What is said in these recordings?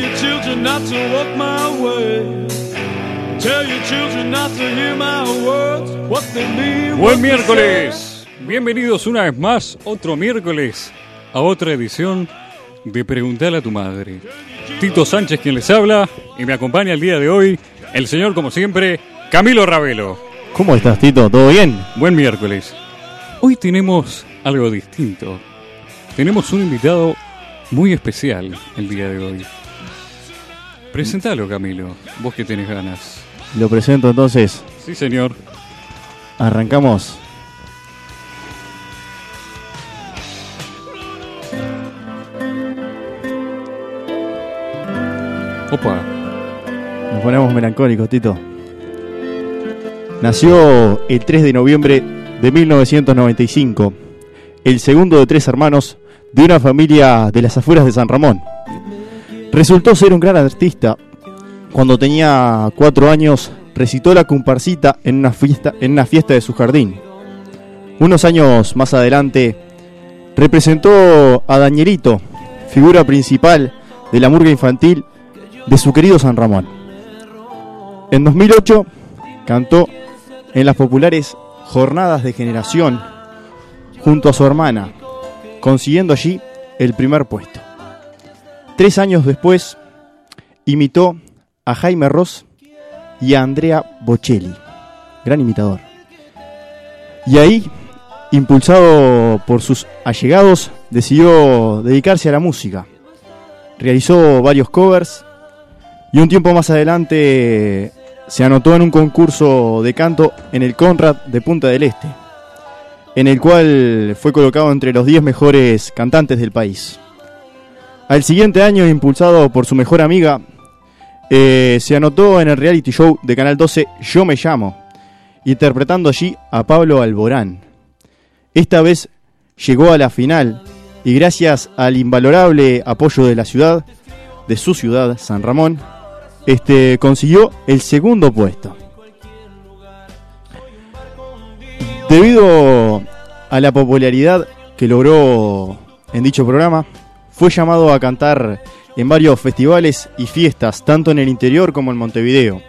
Your children not to walk my way. Tell your children not to hear my words, what they mean. what Buen miércoles. Bienvenidos una vez más, otro miércoles, a otra edición de Preguntarle a tu madre. Tito Sánchez quien les habla y me acompaña el día de hoy el señor, como siempre, Camilo Ravelo. ¿Cómo estás, Tito? ¿Todo bien? Buen miércoles. Hoy tenemos algo distinto. Tenemos un invitado muy especial el día de hoy. Presentalo, Camilo, vos que tenés ganas. Lo presento entonces. Sí, señor. Arrancamos. Opa. Nos ponemos melancólicos, Tito. Nació el 3 de noviembre de 1995, el segundo de tres hermanos de una familia de las afueras de San Ramón. Resultó ser un gran artista. Cuando tenía cuatro años, recitó la comparsita en una fiesta, en una fiesta de su jardín. Unos años más adelante, representó a Dañerito, figura principal de la murga infantil de su querido San Ramón. En 2008 cantó en las populares Jornadas de Generación junto a su hermana, consiguiendo allí el primer puesto. Tres años después imitó a Jaime Ross y a Andrea Bocelli, gran imitador. Y ahí, impulsado por sus allegados, decidió dedicarse a la música. Realizó varios covers y un tiempo más adelante se anotó en un concurso de canto en el Conrad de Punta del Este, en el cual fue colocado entre los 10 mejores cantantes del país. Al siguiente año, impulsado por su mejor amiga, eh, se anotó en el reality show de Canal 12 Yo Me Llamo, interpretando allí a Pablo Alborán. Esta vez llegó a la final y gracias al invalorable apoyo de la ciudad, de su ciudad, San Ramón, este, consiguió el segundo puesto. Debido a la popularidad que logró en dicho programa, fue llamado a cantar en varios festivales y fiestas, tanto en el interior como en Montevideo.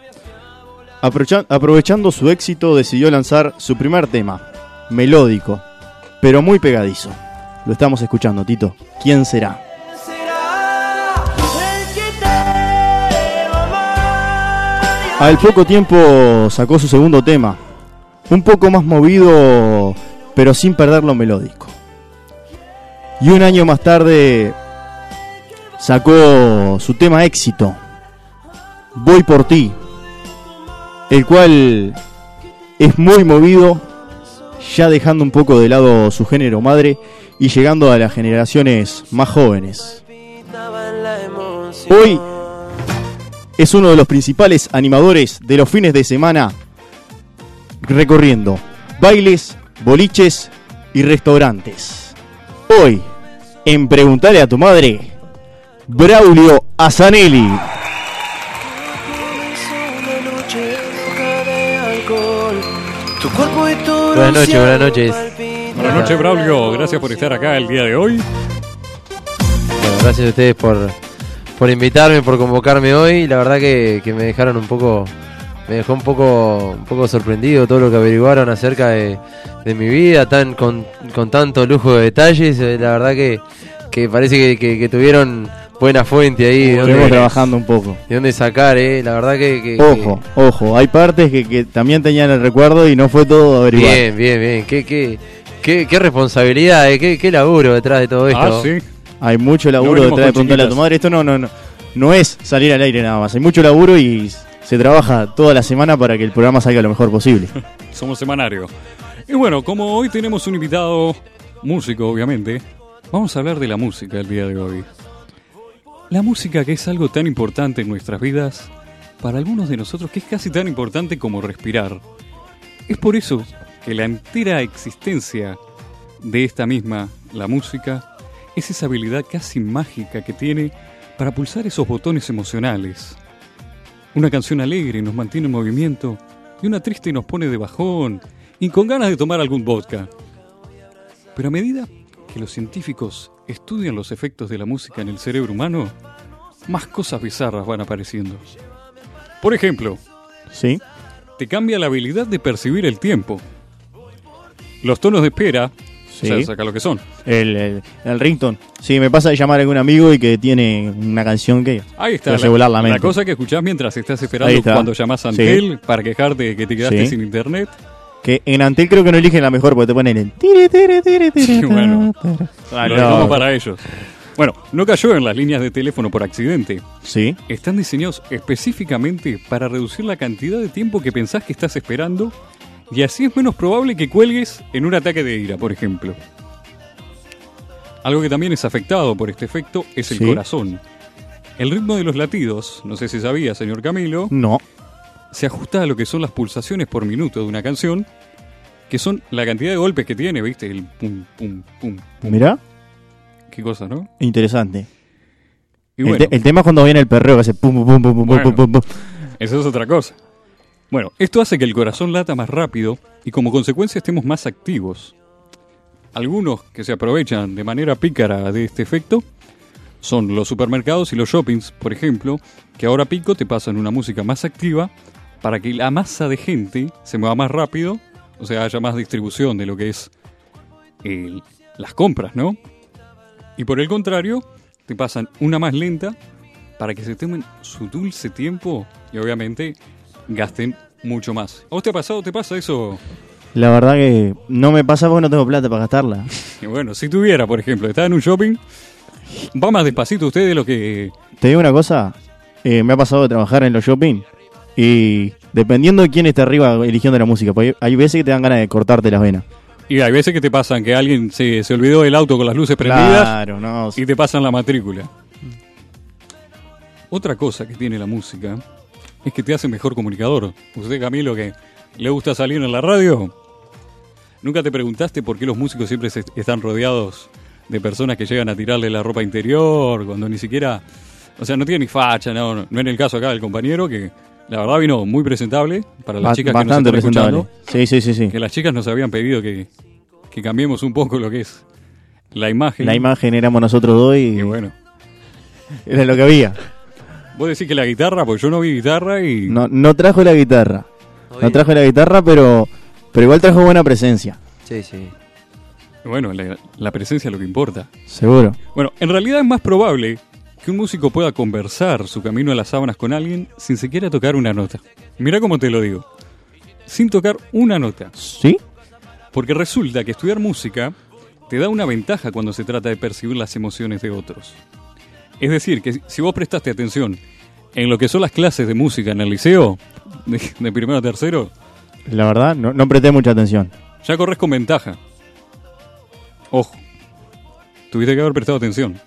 Aprovecha- aprovechando su éxito, decidió lanzar su primer tema, melódico, pero muy pegadizo. Lo estamos escuchando, Tito. ¿Quién será? Al poco tiempo sacó su segundo tema, un poco más movido, pero sin perder lo melódico. Y un año más tarde sacó su tema éxito, Voy por ti, el cual es muy movido, ya dejando un poco de lado su género madre y llegando a las generaciones más jóvenes. Hoy es uno de los principales animadores de los fines de semana recorriendo bailes, boliches y restaurantes. Hoy, en Preguntale a tu madre, Braulio Azanelli. Buenas noches, buenas noches. Buenas noches, Braulio. Gracias por estar acá el día de hoy. Bueno, gracias a ustedes por, por invitarme, por convocarme hoy. La verdad que, que me dejaron un poco, me dejó un poco, un poco sorprendido todo lo que averiguaron acerca de, de mi vida, tan con, con tanto lujo de detalles. Eh, La verdad que, que parece que, que- que tuvieron buena fuente ahí. dónde, trabajando un poco. de dónde sacar, eh. La verdad que, que- Ojo, ojo, hay partes que, que también tenían el recuerdo y no fue todo averiguado. bien, bien, bien. Qué, qué, qué, qué responsabilidad, eh. qué, qué laburo detrás de todo esto. Ah, sí. Hay mucho laburo detrás de preguntarle a tu madre. Esto no, no, no, no es salir al aire nada más. Hay mucho laburo y se trabaja toda la semana para que el programa salga lo mejor posible. Somos semanario. Y bueno, como hoy tenemos un invitado músico, obviamente, vamos a hablar de la música el día de hoy. La música que es algo tan importante en nuestras vidas, para algunos de nosotros que es casi tan importante como respirar. Es por eso que la entera existencia de esta misma, la música, es esa habilidad casi mágica que tiene para pulsar esos botones emocionales. Una canción alegre nos mantiene en movimiento y una triste nos pone de bajón y con ganas de tomar algún vodka. Pero a medida que los científicos estudian los efectos de la música en el cerebro humano, más cosas bizarras van apareciendo. Por ejemplo, ¿Sí? te cambia la habilidad de percibir el tiempo. Los tonos de espera, Sí. o sea, saca lo que son. El, el, el ringtone. Sí, me pasa de llamar a algún amigo y que tiene una canción que... Ahí está, Te hace la, volar la mente. cosa que escuchás mientras estás esperando está. cuando llamás a Sí. Antel para quejarte de que te quedaste sin internet. Que en Antel creo que no eligen la mejor porque te ponen el... tiri, tiri, tiri, tiri, Sí, bueno. Ah, lo no. dejamos para ellos. Bueno, no cayó en las líneas de teléfono por accidente. Sí, Están diseñados específicamente para reducir la cantidad de tiempo que pensás que estás esperando y así es menos probable que cuelgues en un ataque de ira, por ejemplo. Algo que también es afectado por este efecto es el Sí. corazón. El ritmo de los latidos, no sé si sabía, señor Camilo, no. Se ajusta a lo que son las pulsaciones por minuto de una canción, que son la cantidad de golpes que tiene, ¿viste? El pum, pum, pum, pum. Mirá, Qué cosa, ¿no? interesante. Y el, bueno, te- el tema es cuando viene el perreo que hace pum, pum, pum, pum, pum, Bueno. pum, pum, pum. Eso es otra cosa. Bueno, esto hace que el corazón lata más rápido y como consecuencia estemos más activos. Algunos que se aprovechan de manera pícara de este efecto son los supermercados y los shoppings, por ejemplo, que ahora pico te pasan una música más activa para que la masa de gente se mueva más rápido, o sea, haya más distribución de lo que es el- las compras, ¿no? Y por el contrario, te pasan una más lenta para que se tomen su dulce tiempo y obviamente gasten mucho más. ¿A vos te ha pasado, te pasa eso? La verdad que no me pasa porque no tengo plata para gastarla. Y bueno, si tuviera, por ejemplo, está en un shopping, va más despacito usted de lo que... Te digo una cosa, eh, me ha pasado de trabajar en los shopping y dependiendo de quién esté arriba eligiendo la música, porque hay veces que te dan ganas de cortarte las venas. Y hay veces que te pasan que alguien se, se olvidó del auto con las luces prendidas Claro, no. y te pasan la matrícula. Otra cosa que tiene la música es que te hace mejor comunicador. Usted, Camilo, que le gusta salir en la radio, ¿nunca te preguntaste por qué los músicos siempre se- están rodeados de personas que llegan a tirarle la ropa interior cuando ni siquiera... O sea, no tiene ni facha, no, no, no en el caso acá del compañero que la verdad vino muy presentable para las Ba- chicas que nos bastante están presentable. escuchando Sí, sí, sí, sí. que las chicas nos habían pedido que, que cambiemos un poco lo que es la imagen. La imagen éramos nosotros dos y Y bueno, era lo que había. vos decís que la guitarra, pues yo no vi guitarra y... No, no trajo la guitarra. No trajo la guitarra, pero, pero igual trajo buena presencia. Sí, sí. Bueno, la, la presencia es lo que importa. Seguro. Bueno, en realidad es más probable que un músico pueda conversar su camino a las sábanas con alguien sin siquiera tocar una nota. Mira cómo te lo digo. Sin tocar una nota. ¿Sí? Porque resulta que estudiar música te da una ventaja cuando se trata de percibir las emociones de otros. Es decir, que si- vos prestaste atención en lo que son las clases de música en el liceo, de, de primero a tercero, La verdad, no, no presté mucha atención. ya corres con ventaja. Ojo, tuviste que haber prestado atención.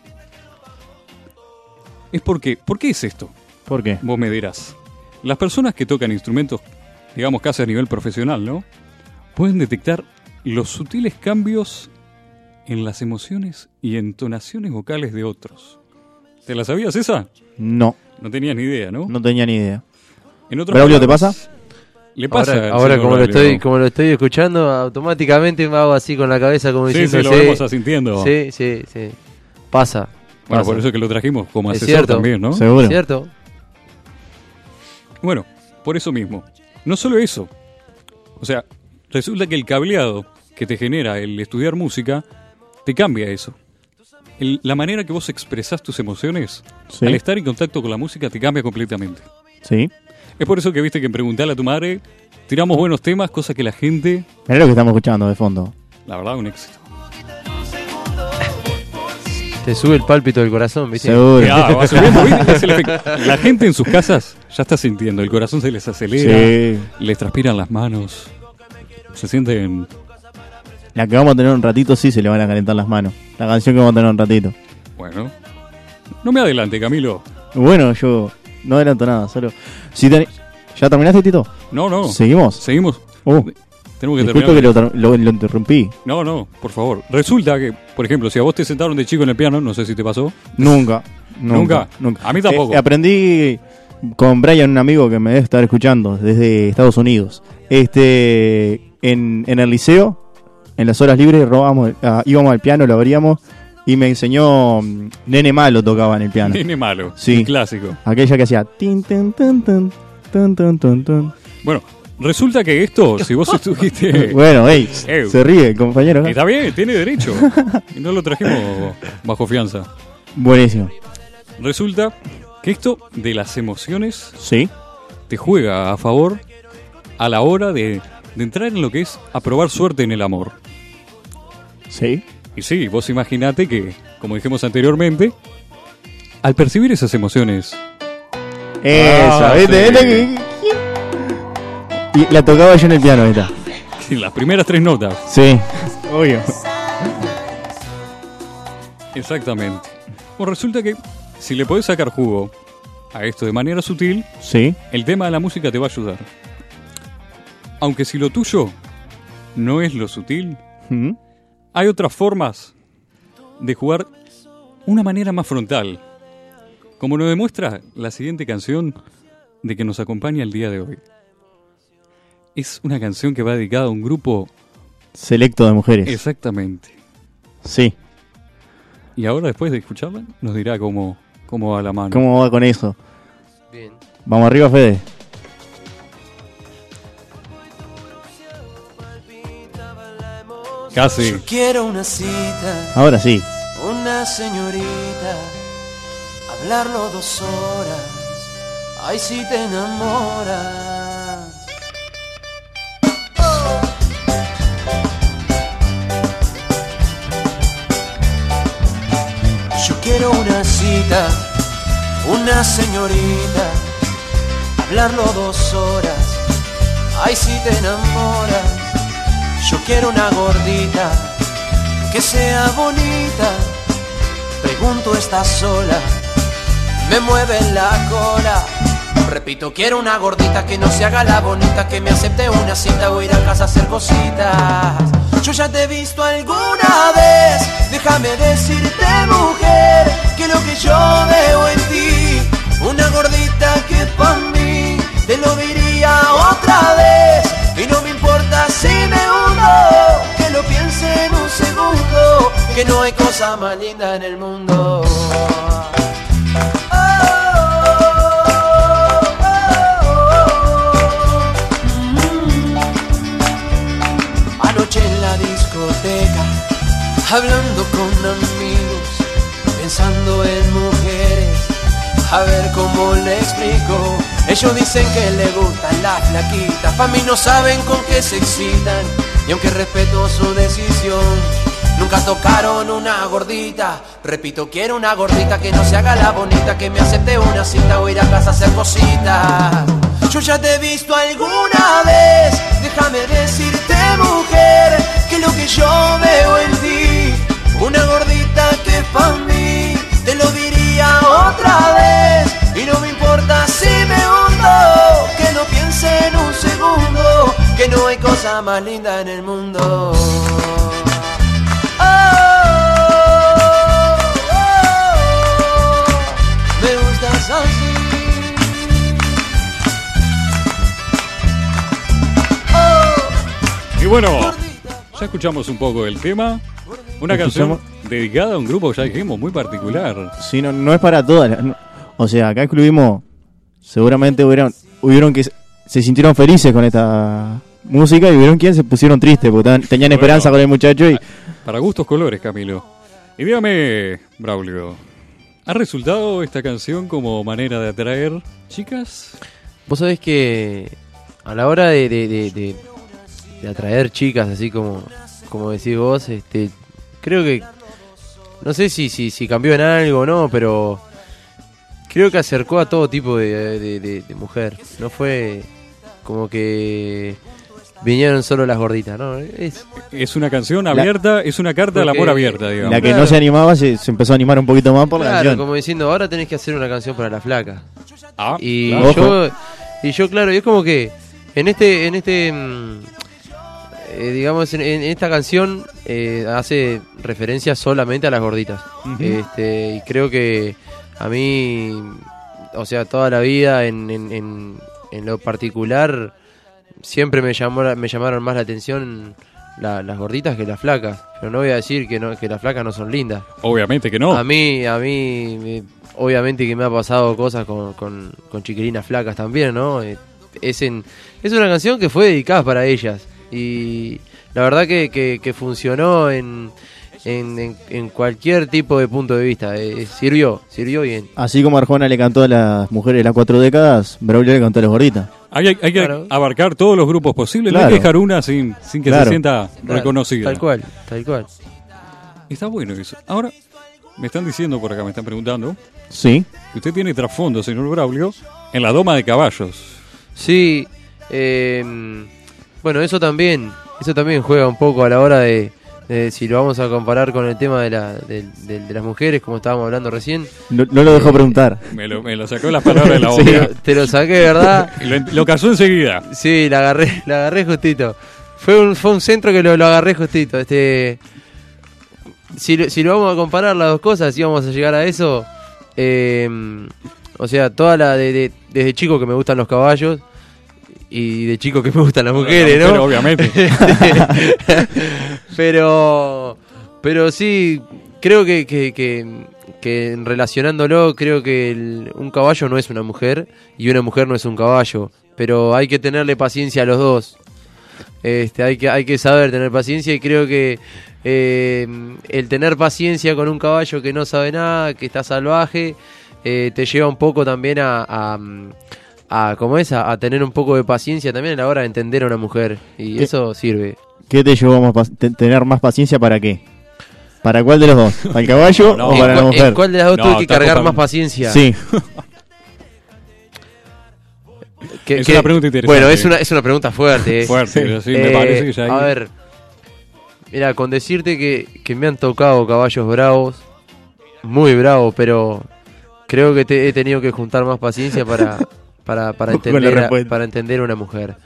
Es porque, ¿por qué es esto? ¿Por qué? Vos me dirás. Las personas que tocan instrumentos, digamos casi a nivel profesional, ¿no? Pueden detectar los sutiles cambios en las emociones y entonaciones vocales de otros. ¿Te la sabías esa? No, No tenías ni idea, ¿no? no tenía ni idea. En otras Braulio, ¿te palabras, Le pasa. ahora, como, lo estoy, como lo estoy escuchando, automáticamente me hago así con la cabeza como Sí, diciendo sí, lo vemos asintiendo. Sí, sí, sí. Pasa. Bueno, pasa. por eso que lo trajimos como Es asesor cierto. también, ¿no? Seguro. ¿Cierto? Bueno, por eso mismo. No solo eso. O sea, resulta que el cableado que te genera el estudiar música te cambia eso. El- la manera que vos expresás tus emociones Sí. al estar en contacto con la música te cambia completamente. Sí. Es por eso que viste que en Preguntarle a tu madre tiramos buenos temas, cosa que la gente, Mirá lo que estamos escuchando de fondo. la verdad, un éxito. Te sube el pálpito del corazón, ¿viste? Seguro. Ah, va subiendo, ¿viste? Es el efecto. La gente en sus casas ya está sintiendo, el corazón se les acelera, Sí. les transpiran las manos, se sienten La que vamos a tener un ratito sí se le van a calentar las manos. La canción que vamos a tener un ratito. Bueno, no me adelante, Camilo. Bueno, yo no adelanto nada, solo... Si ¿Ya terminaste, Tito? No, no. ¿Seguimos? Seguimos. Uh, tenemos que terminar. que lo, lo, interrumpí. No, no, por favor. Resulta que, por ejemplo, si a vos te sentaron de chico en el piano, no sé si te pasó. Nunca. Nunca. Nunca. A mí tampoco. Eh, aprendí con Brian, un amigo que me debe estar escuchando desde Estados Unidos. Este, en, en el liceo, en las horas libres, robamos, uh, íbamos al piano, lo abríamos y me enseñó mm, Nene Malo tocaba en el piano. Nene Malo, sí. clásico. Aquella que hacía tin, tin, tin, tin, tin, tin, tin. Bueno, resulta que esto, si vos estuviste. Bueno, ey, Eh. se ríe compañero. Está bien, tiene derecho. Y no lo trajimos bajo fianza. Buenísimo. Resulta que esto de las emociones Sí. te juega a favor a la hora de, de entrar en lo que es a probar suerte en el amor. Sí. Y sí, vos imaginate que, como dijimos anteriormente, al percibir esas emociones, Esa, Ah, ¿viste? sí. ¿Viste que- Y la tocaba yo en el piano, esta. las primeras tres notas, Sí. Obvio. exactamente. Bueno, resulta que si le podés sacar jugo a esto de manera sutil, Sí. el tema de la música te va a ayudar. Aunque si lo tuyo no es lo sutil, Mm. hay otras formas de jugar una manera más frontal. Como nos demuestra la siguiente canción de que nos acompaña el día de hoy. Es una canción que va dedicada a un grupo Selecto de mujeres. exactamente. Sí. Y ahora después de escucharla nos dirá cómo, cómo va la mano. ¿Cómo va con eso? Bien. Vamos arriba, Fede. Casi. Yo quiero una cita, Ahora sí. una señorita, hablarlo dos horas, ay si te enamoras. Quiero una cita, una señorita, hablarlo dos horas, ay si te enamoras. Yo quiero una gordita que sea bonita. Pregunto, ¿estás sola? Me mueve la cola. Repito, quiero una gordita que no se haga la bonita, que me acepte una cita o ir a casa a hacer cositas. Yo ya te he visto alguna vez, déjame decirte mujer, que lo que yo veo en ti, una gordita que pa' mí, te lo diría otra vez, y no me importa si me hundo, que lo piense en un segundo, que no hay cosa más linda en el mundo. Hablando con amigos, pensando en mujeres, a ver cómo le explico. Ellos dicen que le gustan las flaquitas, pa' mí no saben con qué se excitan, y aunque respeto su decisión, nunca tocaron una gordita. Repito, quiero una gordita que no se haga la bonita, que me acepte una cita o ir a casa a hacer cositas. Yo ya te he visto alguna vez, déjame decirte mujer, que lo que yo veo en ti, una gordita que pa' mí, te lo diría otra vez, y no me importa si me hundo, que no piense en un segundo, que no hay cosa más linda en el mundo. Oh, oh, oh, me gustas así. Y bueno, ya escuchamos un poco del tema. Una canción dedicada a un grupo, ya dijimos, muy particular. Sí, no, no es para todas. no. O sea, acá excluimos. Seguramente hubieron, hubieron que se- se sintieron felices con esta música y hubieron quienes se pusieron tristes porque tan- tenían Bueno. esperanza con el muchacho y. Para gustos colores, Camilo. Y dígame, Braulio, ¿ha resultado esta canción como manera de atraer chicas? Vos sabés que a la hora de, de- de- de- de atraer chicas, así como, como decís vos, este, creo que, no sé si, si, si cambió en algo o no, pero creo que acercó a todo tipo de, de- de- de mujer. No fue como que vinieron solo las gorditas, ¿no? Es, Es una canción abierta, es una carta al amor abierta, digamos. La que no se animaba se, se empezó a animar un poquito más por la claro, canción. como diciendo, ahora tenés que hacer una canción para la flaca. Ah, Y claro. Yo, y yo, claro, y es como que en este, en este, mm, eh, digamos, en, en esta canción eh, hace referencia solamente a las gorditas. Este, y creo que a mí, o sea, toda la vida en, en, en, lo particular, siempre me llamó, la- me llamaron más la atención la- las gorditas que las flacas. Pero no voy a decir que, no, que las flacas no son lindas. Obviamente que no. A mí, a mí, me- obviamente que me ha pasado cosas con, con, con chiquilinas flacas también, ¿no? Eh, Es, en, es una canción que fue dedicada para ellas. Y la verdad que, que, que funcionó en, en, en- en cualquier tipo de punto de vista. Eh, sirvió, sirvió bien. Así como Arjona le cantó a las mujeres de las cuatro décadas, Braulio le cantó a las gorditas. Hay, hay- hay que Claro. abarcar todos los grupos posibles. No hay Claro. que dejar una sin, sin que Claro. se sienta Claro, reconocida. Tal cual, tal cual. Está bueno eso. Ahora, me están diciendo por acá, me están preguntando, Sí. que usted tiene trasfondo, señor Braulio, en la doma de caballos. Sí, eh, bueno, eso también, eso también juega un poco a la hora de, de si lo vamos a comparar con el tema de, la, de, de- de las mujeres, como estábamos hablando recién. No, no lo dejó preguntar. Me lo, me lo sacó las palabras de la Sí. boca. Te lo saqué, ¿verdad? Lo, lo casó enseguida. Sí, la agarré, la agarré justito. Fue un, fue un centro que lo, lo agarré justito. Este, si, lo- si lo vamos a comparar las dos cosas, si vamos a llegar a eso, eh, o sea, toda la de, de- desde chico que me gustan los caballos y de chico que me gustan las mujeres, Pero ¿no? obviamente. pero, pero sí, creo que, que, que, que relacionándolo, creo que el- un caballo no es una mujer y una mujer no es un caballo. Pero hay que tenerle paciencia a los dos. Este, hay que, hay que saber tener paciencia y creo que eh, el tener paciencia con un caballo que no sabe nada, que está salvaje, eh, te lleva un poco también a, a, a- ¿cómo es? A, a tener un poco de paciencia también a la hora de entender a una mujer y ¿Qué? eso sirve. ¿Qué te llevó a tener más paciencia para qué? ¿Para cuál de los dos? ¿Para el caballo No, o para ¿En, la mujer? en cuál de las dos No, tuve que cargar más paciencia? Sí, Que- Es una pregunta interesante. Bueno, es una, es una pregunta fuerte. eh. Fuerte, sí, me Eh, parece que ya hay- A ver, mira, con decirte que, que me han tocado caballos bravos, muy bravos, pero creo que te- he tenido que juntar más paciencia para, para, para, entender, a, para entender a una mujer.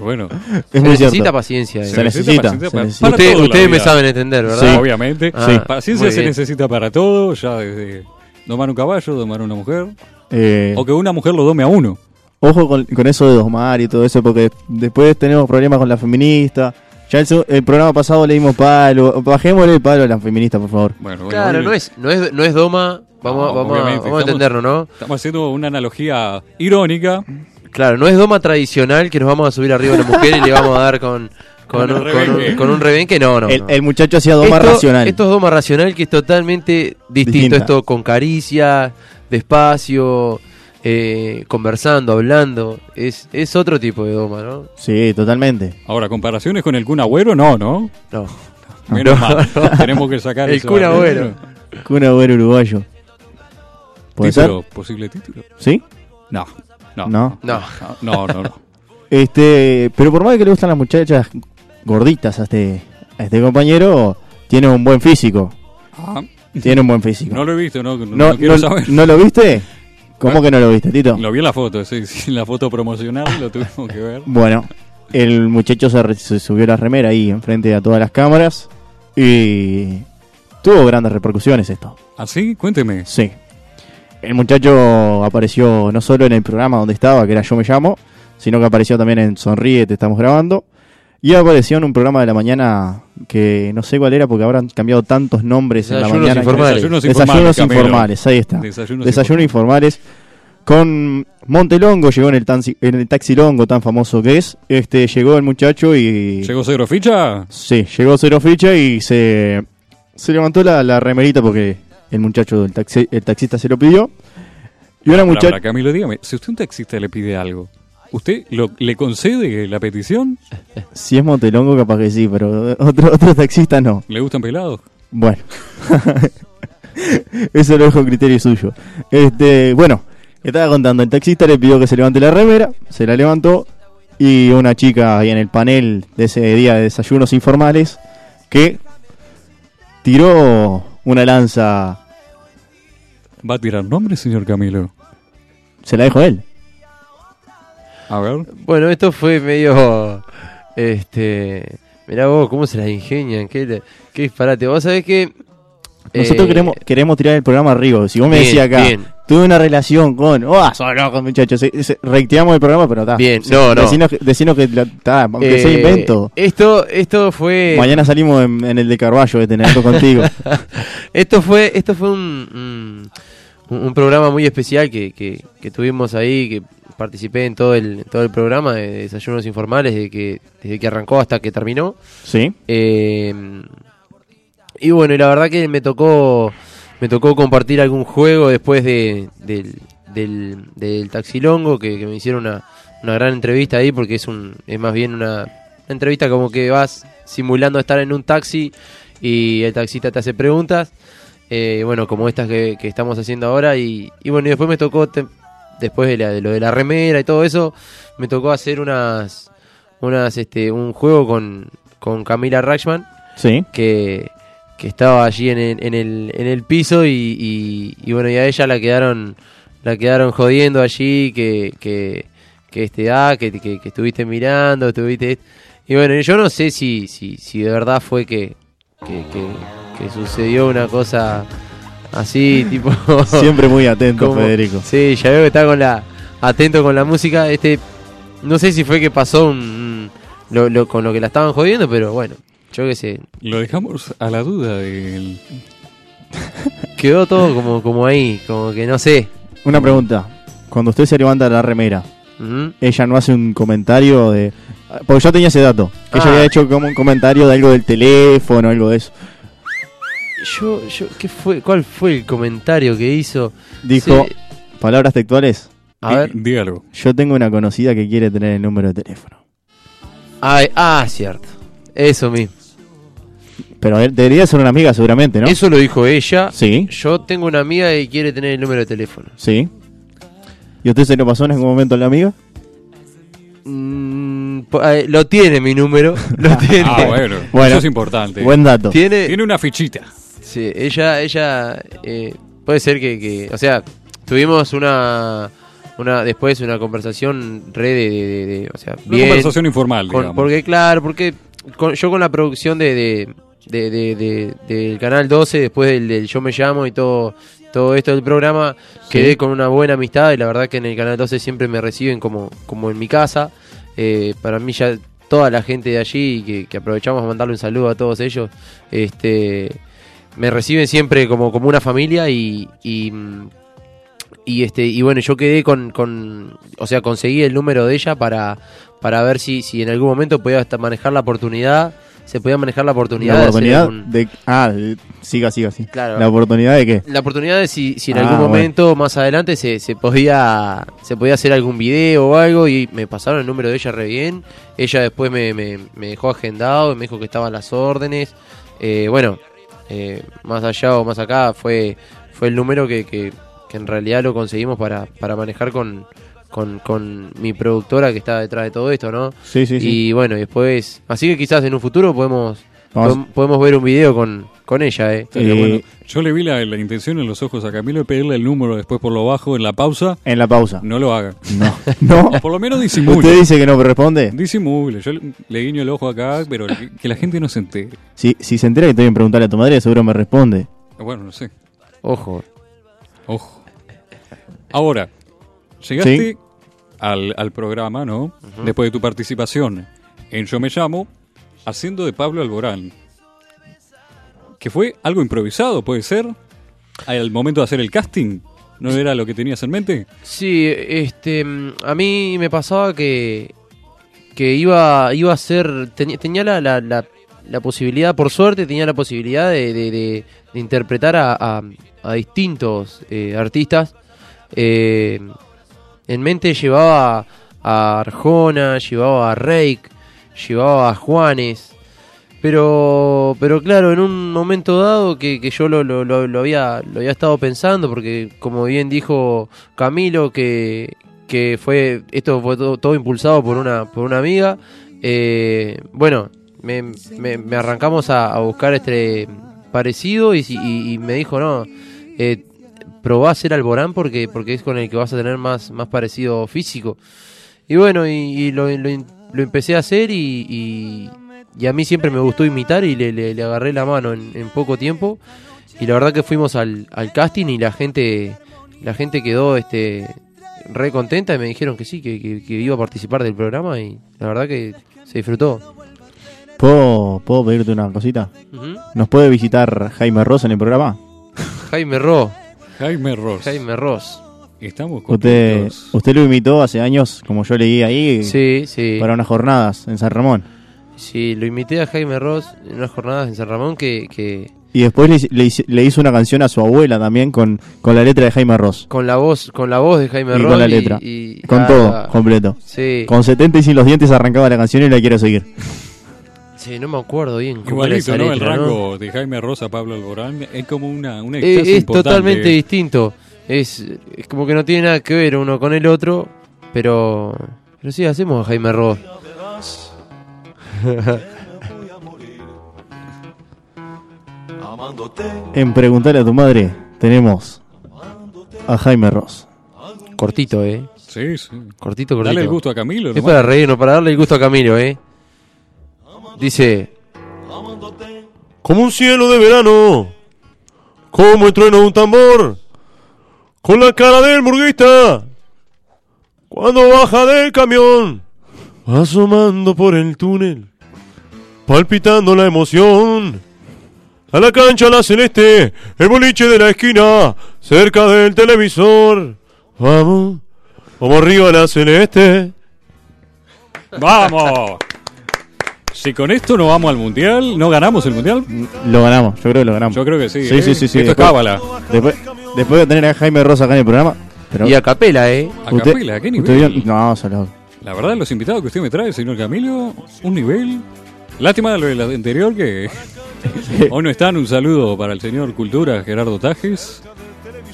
Bueno, es Se muy necesita cierto. paciencia. eh. Se necesita, se para- necesita. ustedes me saben entender, ¿verdad? Sí. Obviamente. Ah, Sí. Paciencia se necesita para todo, ya desde domar un caballo, domar una mujer, Eh, o que una mujer lo dome a uno. Ojo con, con eso de domar y todo eso, porque después tenemos problemas con la feminista. Ya el, el programa pasado le dimos palo. Bajémosle el palo a la feminista, por favor. Bueno, bueno, Claro, no es, no es, no es doma, vamos, No, vamos, a, vamos a estamos- entendernos, ¿no? Estamos haciendo una analogía irónica. Claro, no es doma tradicional que nos vamos a subir arriba de la mujer y le vamos a dar con, con, Con un, con, un, rebenque. con un rebenque, no, no. el, no. el muchacho hacía doma Esto- racional. Esto es doma racional que es totalmente distinto. Distinta. Esto con caricia, despacio, eh, conversando, hablando. Es, es otro tipo de doma, ¿no? Sí, totalmente. Ahora, comparaciones con el Kun Agüero, no, ¿no? No. Menos mal. Tenemos que sacar El eso Kun. Agüero. Kun Agüero uruguayo. ¿Puede ser? Título, posible título. ¿Sí? No, no, No. No. no, no, no. Este, pero por más que le gustan las muchachas gorditas a este, a este compañero, tiene un buen físico. Ah, Tiene un buen físico. no lo he visto, no, no, no, no quiero no- saber. ¿no lo viste? ¿Cómo que no lo viste, Tito? Lo vi en la foto, sí, sí, en la foto promocional lo tuvimos que ver. Bueno, el muchacho se, re- se subió la remera ahí enfrente a todas las cámaras y tuvo grandes repercusiones esto. ¿Así? Cuénteme. Sí. El muchacho apareció no solo en el programa donde estaba, que era Yo Me Llamo, sino que apareció también en Sonríe, te estamos grabando. Y apareció en un programa de la mañana que no sé cuál era porque habrán cambiado tantos nombres en la Desayunos mañana. informales. Desayunos Desayunos informales, ahí está. Desayunos Desayunos informales. Con Montelongo llegó en el, taxi, en el taxi longo tan famoso que es. Este llegó el muchacho y. ¿Llegó cero ficha? Sí, llegó cero ficha y se, se levantó la, la remerita porque el muchacho del taxi, el taxista se lo pidió. Y una muchacha. Camilo, dígame, si usted un taxista le pide algo, ¿usted lo, le concede la petición? Si es Montelongo, capaz que sí, pero otro, otro taxista no. ¿Le gustan pelados? Bueno. Eso lo dejo a criterio suyo. Este, bueno, estaba contando, el taxista le pidió que se levante la remera, se la levantó y una chica ahí en el panel de ese día de desayunos informales que tiró una lanza, ¿Va a tirar nombres, señor Camilo? se la dejó él. A ver. Bueno, esto fue medio. Este. Mirá vos, cómo se las ingenian. Qué, qué disparate. Vos sabés que. Nosotros Eh, queremos, queremos tirar el programa arriba. Si vos me bien, decías acá, bien. tuve una relación con. ¡Oh, son locos, muchachos! Reiteamos el programa, pero está. Bien, no, no. Decinos, decinos que está, aunque sea eh, invento. Esto, esto fue. Mañana salimos en, en el de Carballo de tenerlo contigo. Esto fue, esto fue un, un, un programa muy especial que, que, que tuvimos ahí, que participé en todo el, todo el programa de desayunos informales desde que, desde que arrancó hasta que terminó. ¿Sí? Eh, y bueno, y la verdad que me tocó me tocó compartir algún juego después de, del, del, del Taxilongo, que, que me hicieron una, una gran entrevista ahí, porque es un es más bien una, una entrevista como que vas simulando estar en un taxi y el taxista te hace preguntas, eh, bueno, como estas que, que estamos haciendo ahora, y, y bueno, y después me tocó, te- después de, la- de lo de la remera y todo eso, me tocó hacer unas, unas este, un juego con, con Camila Rachman, Sí. que, que estaba allí en el, en el, en el piso y, y, y bueno y a ella la quedaron la quedaron jodiendo allí que que, que este ah que, que, que estuviste mirando estuviste y bueno yo no sé si si, si de verdad fue que que, que, que sucedió una cosa así tipo Siempre muy atento, como- Federico. sí ya veo que está con la atento con la música este no sé si fue que pasó un, un- lo, lo- con lo que la estaban jodiendo pero bueno yo qué sé Lo dejamos a la duda del... Quedó todo como, como ahí, como que no sé. Una pregunta. Cuando usted se levanta la remera, ella no hace un comentario de. Porque yo tenía ese dato. Que ella Ah. había hecho como un comentario de algo del teléfono, algo de eso. Yo, yo, ¿qué fue? ¿Cuál fue el comentario que hizo? Dijo, Sí. palabras textuales. A ver. Dí algo. Yo tengo una conocida que quiere tener el número de teléfono. Ay, ah, cierto. Eso mismo. Pero él- debería ser una amiga seguramente, ¿no? Eso lo dijo ella. Sí, Yo tengo una amiga que quiere tener el número de teléfono. sí. ¿Y usted se lo pasó en algún momento a la amiga? Mm, eh, lo tiene mi número. Lo tiene. Ah, bueno. Bueno. Eso es importante. Buen dato. Tiene, Tiene una fichita. Sí, ella, ella, eh, puede ser que, que- o sea, tuvimos una, una, después una conversación re de, de- de- de- o sea, Una bien, conversación informal, con- digamos. porque claro, porque con- yo con la producción de, de, de- de- de- del canal 12, después del, del Yo me llamo y todo, todo esto del programa, quedé con una buena amistad y la verdad que en el canal 12 siempre me reciben como, como en mi casa. Eh, para mí ya toda la gente de allí, que, que aprovechamos a mandarle un saludo a todos ellos, este me reciben siempre como, como una familia y, y, y, este y bueno yo quedé con, con o sea conseguí el número de ella para para ver si, si en algún momento podía hasta manejar la oportunidad se podía manejar la oportunidad, La de oportunidad algún- de. Ah, de- siga, siga, sí. Claro. La oportunidad de qué? la oportunidad de si, si en Ah, algún bueno. momento más adelante se, se podía se podía hacer algún video o algo y me pasaron el número de ella re bien ella después me, me, me dejó agendado y me dijo que estaban las órdenes Eh, bueno eh, más allá o más acá fue fue el número que, que, que en realidad lo conseguimos para, para manejar con, con, con mi productora que está detrás de todo esto no Sí, sí, sí. y bueno y después así que quizás en un futuro podemos Vamos- podemos ver un video con, con ella eh Estaría Eh, bueno. Yo le vi la, la intención en los ojos a Camilo de pedirle el número después por lo bajo en la pausa. En la pausa. No lo haga. No. No. Por lo menos disimule. Usted dice que no responde. Disimule. Yo le, le guiño el ojo acá, pero que, que la gente no se entere. Si, si se entera que estoy en preguntarle a tu madre, seguro me responde. Bueno, no sé. ojo Ojo. Ahora, llegaste Sí. al, al programa, ¿no? Después de tu participación en Yo Me Llamo, haciendo de Pablo Alborán. Que fue algo improvisado, puede ser. Al momento de hacer el casting, ¿no era lo que tenías en mente? Sí, este, a mí me pasaba que, que iba, iba a ser, tenía, tenía la, la, la, la posibilidad, por suerte, tenía la posibilidad de, de, de- de interpretar a, a- a distintos eh, artistas. Eh, en mente llevaba a Arjona, llevaba a Reik, llevaba a Juanes. Pero, pero claro, en un momento dado que, yo lo, había, lo había estado pensando, porque como bien dijo Camilo, que, fue esto fue todo, impulsado por una, por una amiga, eh, bueno, me, arrancamos a, buscar este parecido y- y me dijo, no, eh, probá a hacer Alborán porque, porque es con el que vas a tener más, más parecido físico. Y bueno, y, y lo, lo, lo empecé a hacer y, y, y a mí siempre me gustó imitar y le, le- le agarré la mano en, en poco tiempo. y la verdad que fuimos al, al casting y la gente la gente quedó este re contenta y me dijeron que sí, que, que- que iba a participar del programa y la verdad que se disfrutó. ¿Puedo, ¿Puedo pedirte una cosita? Ujú. ¿Nos puede visitar Jaime Ross en el programa? Jaime Ro, Jaime Ross. Jaime Ross. Estamos Usted, contentos. usted lo imitó hace años, como yo leí ahí, Sí, sí. para unas jornadas en San Ramón. Sí, lo imité a Jaime Ross en unas jornadas en San Ramón que, que Y después le, hizo una canción a su abuela también con, con la letra de Jaime Ross. con la voz, con la voz de Jaime Y Ross con la y- letra. y- Con ah, todo, completo. Sí, Con 70 y sin los dientes arrancaba la canción y la quiero seguir. Sí, no me acuerdo bien Igualito, ¿no? letra, el ¿no? rango de Jaime Rosa a Pablo Alborán es como una, una Eh, es importante. totalmente distinto. Es, es como que no tiene nada que ver uno con el otro, pero pero sí hacemos a Jaime Ross. En Preguntarle a tu madre tenemos a Jaime Ross. Cortito, eh. Sí, sí. Cortito, cortito. Dale el gusto a Camilo. Es nomás. para reírnos, para darle el gusto a Camilo, eh. Dice, Como un cielo de verano, como el trueno de un tambor, con la cara del murguista, cuando baja del camión, asomando por el túnel, palpitando la emoción. A la cancha la celeste, el boliche de la esquina, cerca del televisor. Vamos, vamos arriba la celeste. ¡Vamos! Si con esto no vamos al mundial, no ganamos el mundial, Lo ganamos, yo creo que lo ganamos. yo creo que sí. Sí, ¿eh? sí, sí, sí. Esto es Después- cábala. Después, después de tener a Jaime Ross acá en el programa. Pero y a capela, eh. A capela, ¿a qué usted nivel? vio- no, solo. La verdad, los invitados que usted me trae, señor Camilo, un nivel. Lástima de lo del anterior que hoy no están. Un saludo para el señor Cultura, Gerardo Tajes.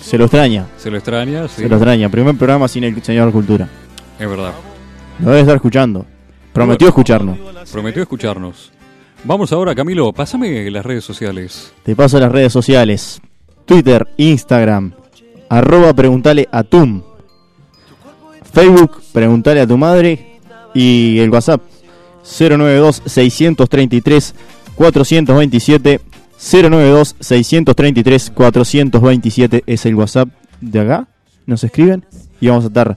Se lo extraña. Se lo extraña, sí. Se lo extraña. Primer programa sin el señor Cultura. Es verdad. Lo debe estar escuchando. Prometió escucharnos. Prometió escucharnos. Vamos ahora, Camilo, pásame las redes sociales. Te paso las redes sociales. Twitter, Instagram, arroba preguntale a Tum. Facebook, preguntale a tu madre. Y el WhatsApp, 092-633-427. 092-633-427 es el WhatsApp de acá. Nos escriben y vamos a estar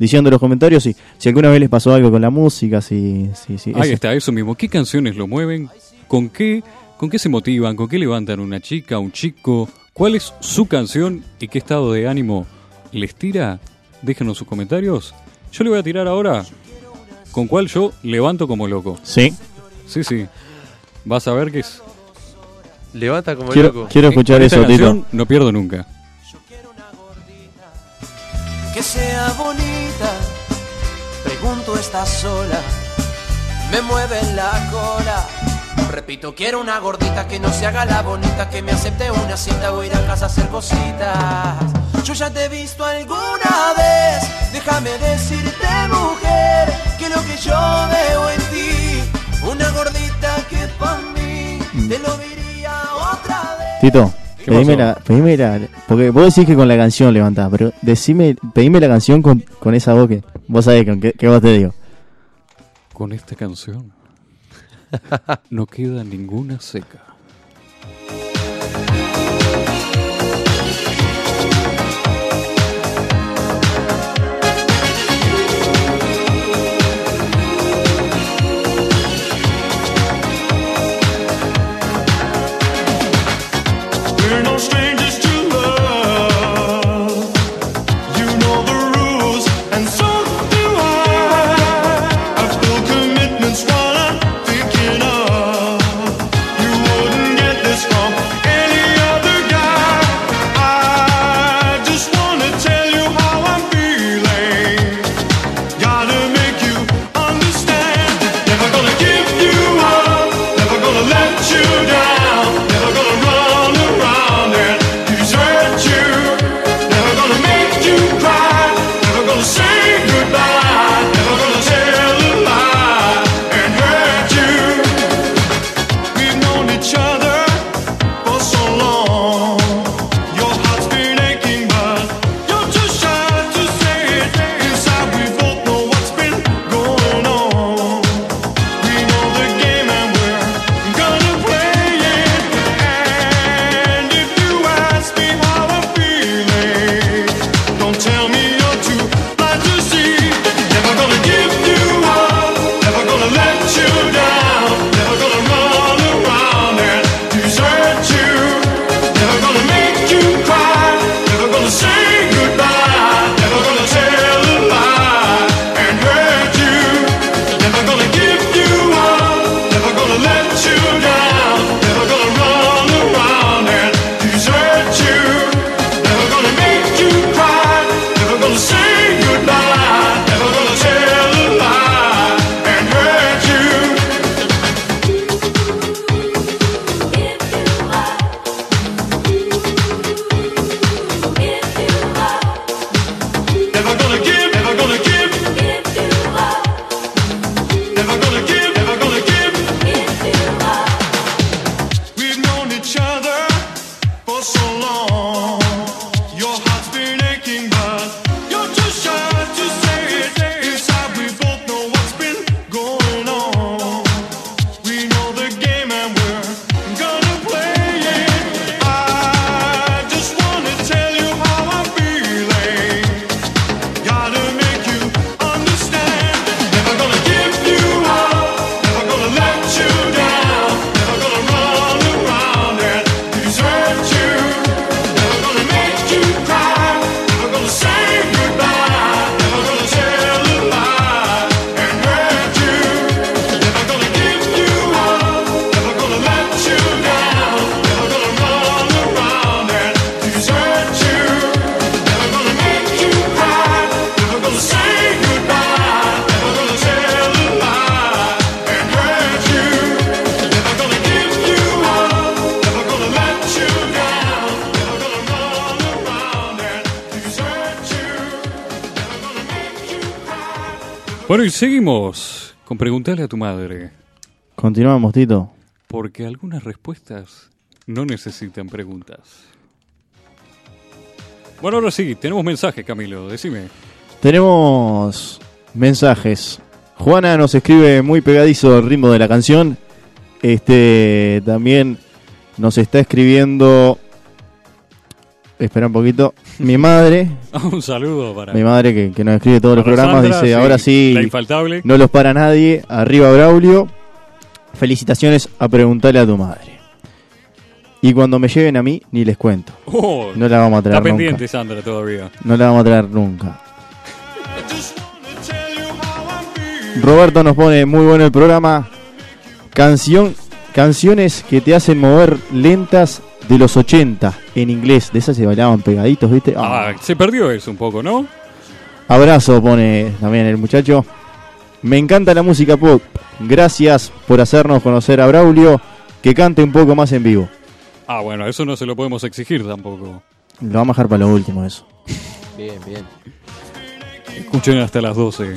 diciendo en los comentarios si, si alguna vez les pasó algo con la música. Si, si, si, Ahí eso. está, eso mismo. ¿Qué canciones lo mueven? ¿Con qué, ¿Con qué se motivan? ¿Con qué levantan una chica, un chico? ¿Cuál es su canción y qué estado de ánimo les tira? Déjenos sus comentarios. Yo le voy a tirar ahora con cuál yo levanto como loco. Sí, Sí, sí. Vas a ver que es. Levanta como quiero, loco. quiero escuchar esta eso, Tito. canción no pierdo nunca. que sea bonita. Pregunto, ¿estás sola? Me mueve la cola. Repito, quiero una gordita que no se haga la bonita, que me acepte una cita o ir a casa a hacer cositas. Yo ya te he visto alguna vez, déjame decirte, mujer, que lo que yo veo en ti, una gordita que para mí, te lo diría otra vez. Tito, ¿Qué pedime la, pedime la- Porque vos decís que con la canción levantás, pero decime, pedime la canción con, con esa voz que vos sabés con qué, qué voz te digo. Con esta canción no queda ninguna seca. Bueno, y seguimos con preguntarle a tu madre, Continuamos, Tito. porque algunas respuestas no necesitan preguntas. Bueno, ahora sí, tenemos mensajes, Camilo, decime. Tenemos mensajes. Juana nos escribe muy pegadizo el ritmo de la canción. Este también nos está escribiendo. Espera un poquito. Mi madre, Un saludo para, mi madre que, que nos escribe todos los programas, Sandra, dice ahora sí, La infaltable. no los para nadie. Arriba Braulio. Felicitaciones a preguntarle a tu madre. Y cuando me lleguen a mí, ni les cuento. Oh, No la vamos a traer está nunca. pendiente Sandra todavía. No la vamos a traer nunca. Roberto nos pone muy bueno el programa. Canción, canciones que te hacen mover lentas de los 80 en inglés. De esas se bailaban pegaditos, ¿viste? Ah. Ah, se perdió eso un poco, ¿no? Abrazo pone también el muchacho. Me encanta la música pop. Gracias por hacernos conocer a Braulio. Que cante un poco más en vivo. Ah, bueno, eso no se lo podemos exigir tampoco. Lo vamos a dejar para lo último eso. Bien, bien. Escuchen hasta las 12.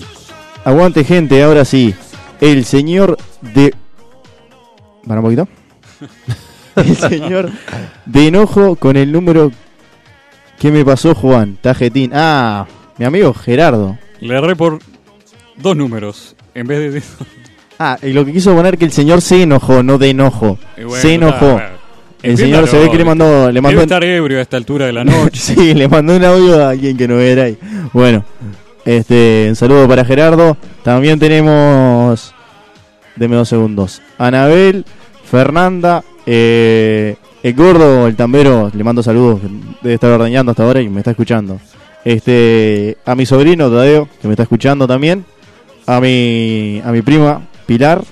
Aguante gente, ahora sí. El señor de... ¿Para un poquito? El señor de enojo con el número que me pasó Juan, Tajetín. Ah, mi amigo Gerardo. Le erré por dos números. En vez de... Ah, y lo que quiso poner que el señor se enojó, no de enojo. Bueno, se enojó. El señor se ve que le mandó, le Debe mandó, estar ebrio a esta altura de la noche. sí, le mandó un audio a alguien que no era ahí. Bueno, este, un saludo para Gerardo. También tenemos, deme dos segundos, Anabel, Fernanda, eh, el gordo, el tambero, le mando saludos, debe estar ordeñando hasta ahora y me está escuchando. Este, a mi sobrino Tadeo, que me está escuchando también, a mi, a mi prima Pilar,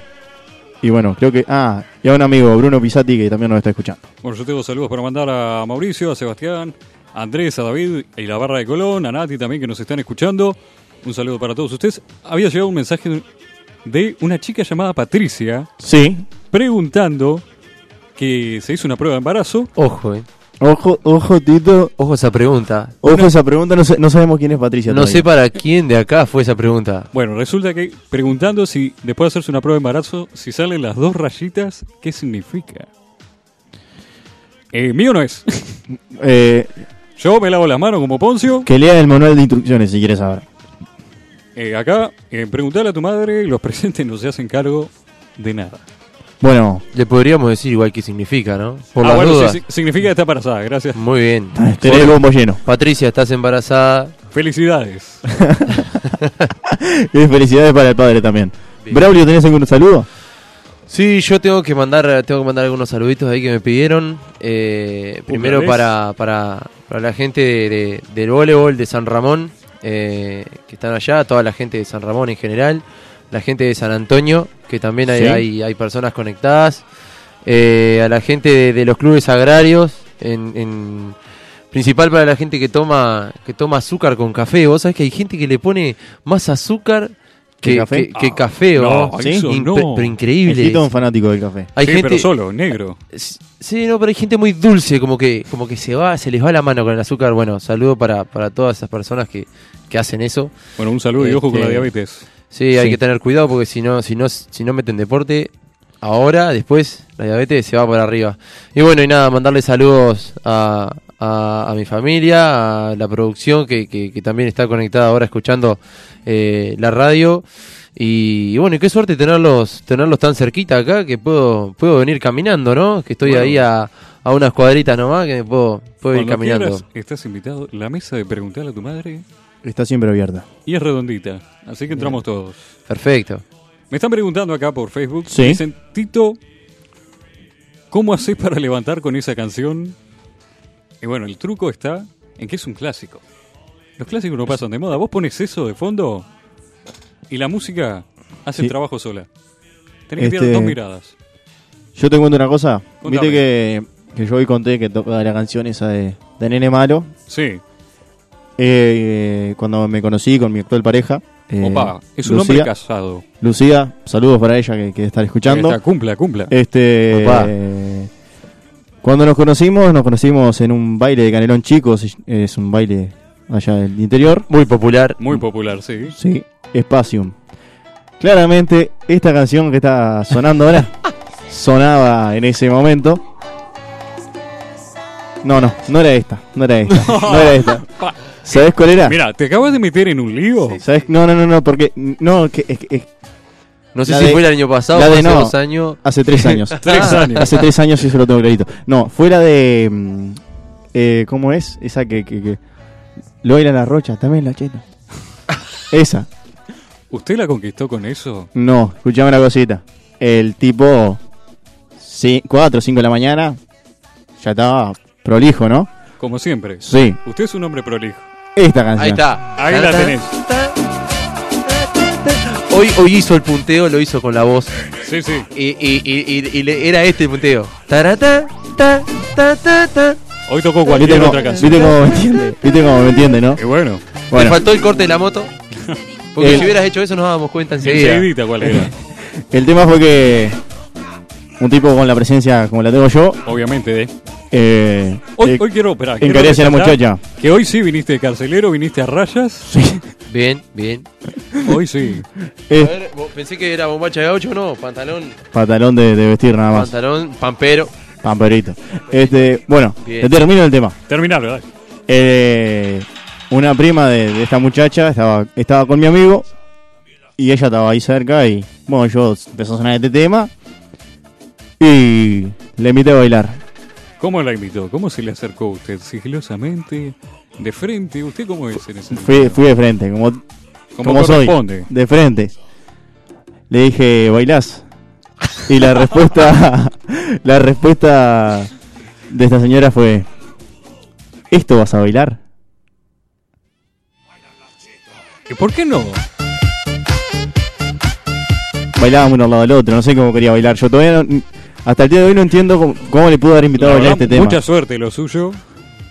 y bueno, creo que, ah, y a un amigo, Bruno Pisati, que también nos está escuchando. Bueno, yo tengo saludos para mandar a Mauricio, a Sebastián, a Andrés, a David y la barra de Colón, a Nati también que nos están escuchando. Un saludo para todos ustedes. Había llegado un mensaje de una chica llamada Patricia Sí, preguntando que se hizo una prueba de embarazo. Ojo, eh. ojo, ojo, Tito, Ojo esa pregunta. ojo esa pregunta, no, sé- no sabemos quién es Patricia. No todavía. sé para quién de acá fue esa pregunta. Bueno, resulta que preguntando si después de hacerse una prueba de embarazo, si salen las dos rayitas, ¿qué significa? Eh, mío no es. Eh, Yo me lavo las manos como Poncio. que lea el manual de instrucciones si quieres saber. Eh, acá, eh, preguntarle a tu madre, los presentes no se hacen cargo de nada. Bueno, Le podríamos decir igual qué significa, ¿no? Por ah, las bueno, dudas. sí, significa que está embarazada, gracias. Muy bien. tenés el bombo lleno. Patricia, estás embarazada. Felicidades. Y felicidades para el padre también. Bien. Braulio, ¿tenés algún saludo? Sí, yo tengo que mandar, tengo que mandar algunos saluditos ahí que me pidieron. Eh, primero para, para, para la gente de, de- del voleibol de San Ramón, eh, que están allá, toda la gente de San Ramón en general, la gente de San Antonio, que también hay, Sí. hay, hay personas conectadas, eh, a la gente de, de los clubes agrarios, en, en- principal para la gente que toma, que toma azúcar con café. Vos sabés que hay gente que le pone más azúcar ¿Que café? que- que Ah, café, no, ¿no? Pero increíble. Es un fanático del café. Hay sí, gente, pero solo, negro. Sí, no, pero hay gente muy dulce, como que, como que se va, se les va la mano con el azúcar. Bueno, saludo para, para todas esas personas que, que hacen eso. Bueno, un saludo y ojo con la Este, diabetes. Sí, hay Sí. que tener cuidado porque si no, si no, si no meten deporte, ahora, después, la diabetes se va por arriba. Y bueno, y nada, mandarle saludos a, a, a mi familia, a la producción que, que, que también está conectada ahora escuchando eh, la radio. Y, bueno, y qué suerte tenerlos, tenerlos tan cerquita acá que puedo, puedo venir caminando, ¿no? Que estoy Bueno. ahí a, a unas cuadritas nomás que me puedo, puedo ir caminando. quieras, estás invitado. La mesa de preguntarle a tu madre Está siempre abierta. y es redondita. Así que entramos todos. Perfecto. Me están preguntando acá por Facebook. Sí. Dicen, Tito, ¿cómo haces para levantar con esa canción? Y bueno, el truco está en que es un clásico. Los clásicos no pasan de moda. Vos pones eso de fondo y la música hace Sí. el trabajo sola. Tenés que Este- tirar dos miradas. Yo te cuento una cosa. Contame. Viste que, que yo hoy conté que tocaba la canción esa de, de Nene Malo. Sí. Eh, cuando me conocí con mi actual pareja. eh, Opa, es un Lucía, hombre casado. Lucía, saludos para ella que, que está escuchando. Está, cumpla, cumpla. Este, Opa. eh, cuando nos conocimos, nos conocimos en un baile de Canelón Chicos, es un baile allá del interior. Muy popular. Muy popular, sí. Sí, Espacium. Claramente, esta canción que está sonando ahora sonaba en ese momento. No, no, no era esta, no era esta, no era esta. ¿Sabes cuál era? Mira, ¿te acabas de meter en un lío? ¿Sabes? No, no, no, no, porque no, que, es- es- No sé La si de- fue el año pasado la o de hace no. dos años. hace tres años. Tres años. Hace tres años sí se lo tengo clarito. No, fuera de. mm, eh, ¿Cómo es? Esa que. que, que lo era la rocha, también la cheta. Esa. ¿Usted la conquistó con eso? No, escuchame una cosita. El tipo. 4 o 5 de la mañana. Ya estaba prolijo, ¿no? Como siempre. Sí, Usted es un hombre prolijo. esta canción. Ahí está. Ahí la tenés. Hoy, hoy hizo el punteo, lo hizo con la voz. Sí, sí. Y, y, y, y- y le- era este el punteo. Tarata, ta, ta, ta, ta. Hoy tocó ¿Viste cualquier cómo, otra canción. ¿Viste cómo me entiende? ¿Viste cómo me entiende, no? Y bueno, Le Bueno, faltó el corte de la moto. Porque El- si hubieras hecho eso nos dábamos cuenta enseguida. enseguidita cuál era. el tema fue que. Un tipo con la presencia como la tengo yo. Obviamente, ¿eh? Eh, Hoy, eh, hoy quiero, esperá, quiero hacia la muchacha. Que hoy sí viniste de carcelero, viniste a rayas. Sí. Bien, bien. Hoy sí. A Es ver, pensé que era bombacha de gaucho, no. Pantalón, pantalón de, de vestir nada más. pantalón, pampero. Pamperito. Este, bueno, Bien. te termino el tema. Terminalo, dale. Eh, una prima de, de esta muchacha estaba, estaba con mi amigo y ella estaba ahí cerca y bueno, yo empecé a sonar este tema y le invité a bailar. ¿Cómo la invitó? ¿Cómo se le acercó a usted? ¿Sigilosamente? ¿De frente? ¿Usted cómo es en ese Fui, fui de frente, como, Como soy, de frente. Le dije, ¿bailás? Y la respuesta, la respuesta de esta señora fue, ¿esto vas a bailar? ¿Y por qué no? bailábamos uno al lado del otro, no sé cómo quería bailar. Yo todavía no- hasta el día de hoy no entiendo cómo, cómo le pudo haber invitado a verdad, este tema. Mucha suerte lo suyo.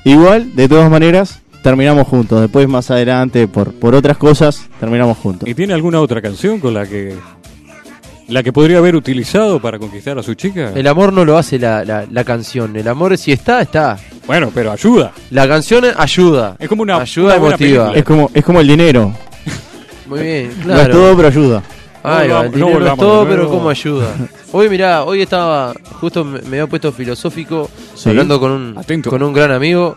Igual, de todas maneras, terminamos juntos. Después, más adelante, por, por otras cosas, terminamos juntos. ¿Y tiene alguna otra canción con la que la que podría haber utilizado para conquistar a su chica? El amor no lo hace la, la, la canción. El amor, si está, está. Bueno, pero ayuda. La canción ayuda. Es como una, Ayuda una emotiva. Es como, es como el dinero. Muy bien, No es claro. todo, pero ayuda. Ahí No va, volvamos- el dinero no es todo, pero cómo ayuda. Hoy, mirá, hoy estaba, justo me, me había puesto filosófico, Sí. hablando con un, Atento. con un gran amigo.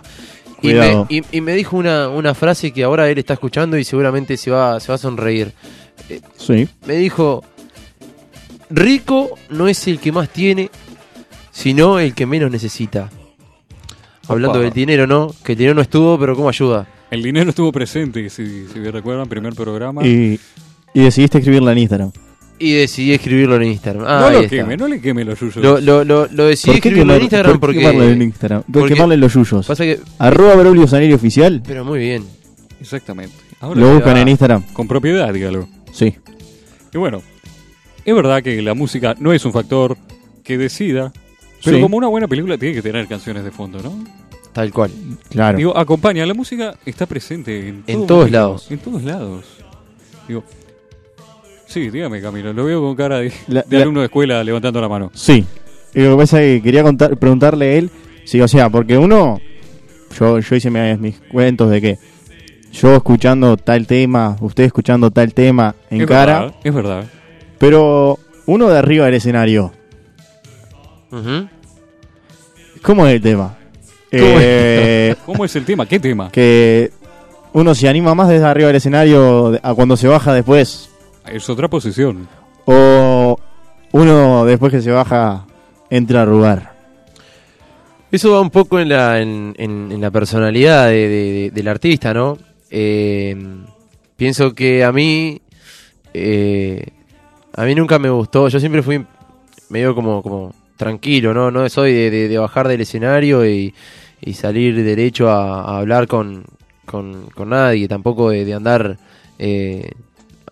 Y me, y, y me dijo una, una frase que ahora él está escuchando y seguramente se va, se va a sonreír. Sí. Me dijo, rico no es el que más tiene, sino el que menos necesita. Hablando Opa. del dinero, ¿no? Que el dinero no estuvo, pero cómo ayuda. El dinero estuvo presente, si, si me recuerdan, primer programa. Y, y decidiste escribirla en Instagram. Y decidí escribirlo en Instagram. Ah, no lo está. queme, no le queme los yuyos. Lo, lo, lo, lo decidí ¿Por qué, escribirlo quemar- en Instagram por qué porque... quemarle en Instagram? ¿Por porque- quemarle los yuyos? Pasa que... Arroba Braulio Saneri Oficial. Pero muy bien. Exactamente. Ahora Lo buscan va. en Instagram. Con propiedad, dígalo. Sí. Y bueno, es verdad que la música no es un factor que decida, pero Sí. como una buena película tiene que tener canciones de fondo, ¿no? Tal cual. Claro. Digo, acompaña, la música está presente en, En todo todos momento, lados. En todos lados. Digo, sí, dígame Camilo, lo veo con cara de, La- de la- alumno de escuela levantando la mano. Sí. Y lo que pasa es que quería contar, preguntarle a él, sí, o sea, porque uno, yo, yo hice mis, mis cuentos de que yo escuchando tal tema, usted escuchando tal tema en es cara, verdad, es verdad. pero uno de arriba del escenario. ¿cómo es el tema? ¿Cómo es? Eh, ¿Cómo es el tema? ¿Qué tema? que uno se anima más desde arriba del escenario a cuando se baja después, Es otra posición. o uno después que se baja entra a arrugar. Eso va un poco en la, en, en- en la personalidad de- de- de- del artista, ¿no? Eh, pienso que a mí, eh, a mí nunca me gustó, yo siempre fui medio como, como tranquilo, ¿no? No soy de, de- de bajar del escenario y, y salir derecho a, a hablar con, con, con nadie, tampoco de, de andar eh,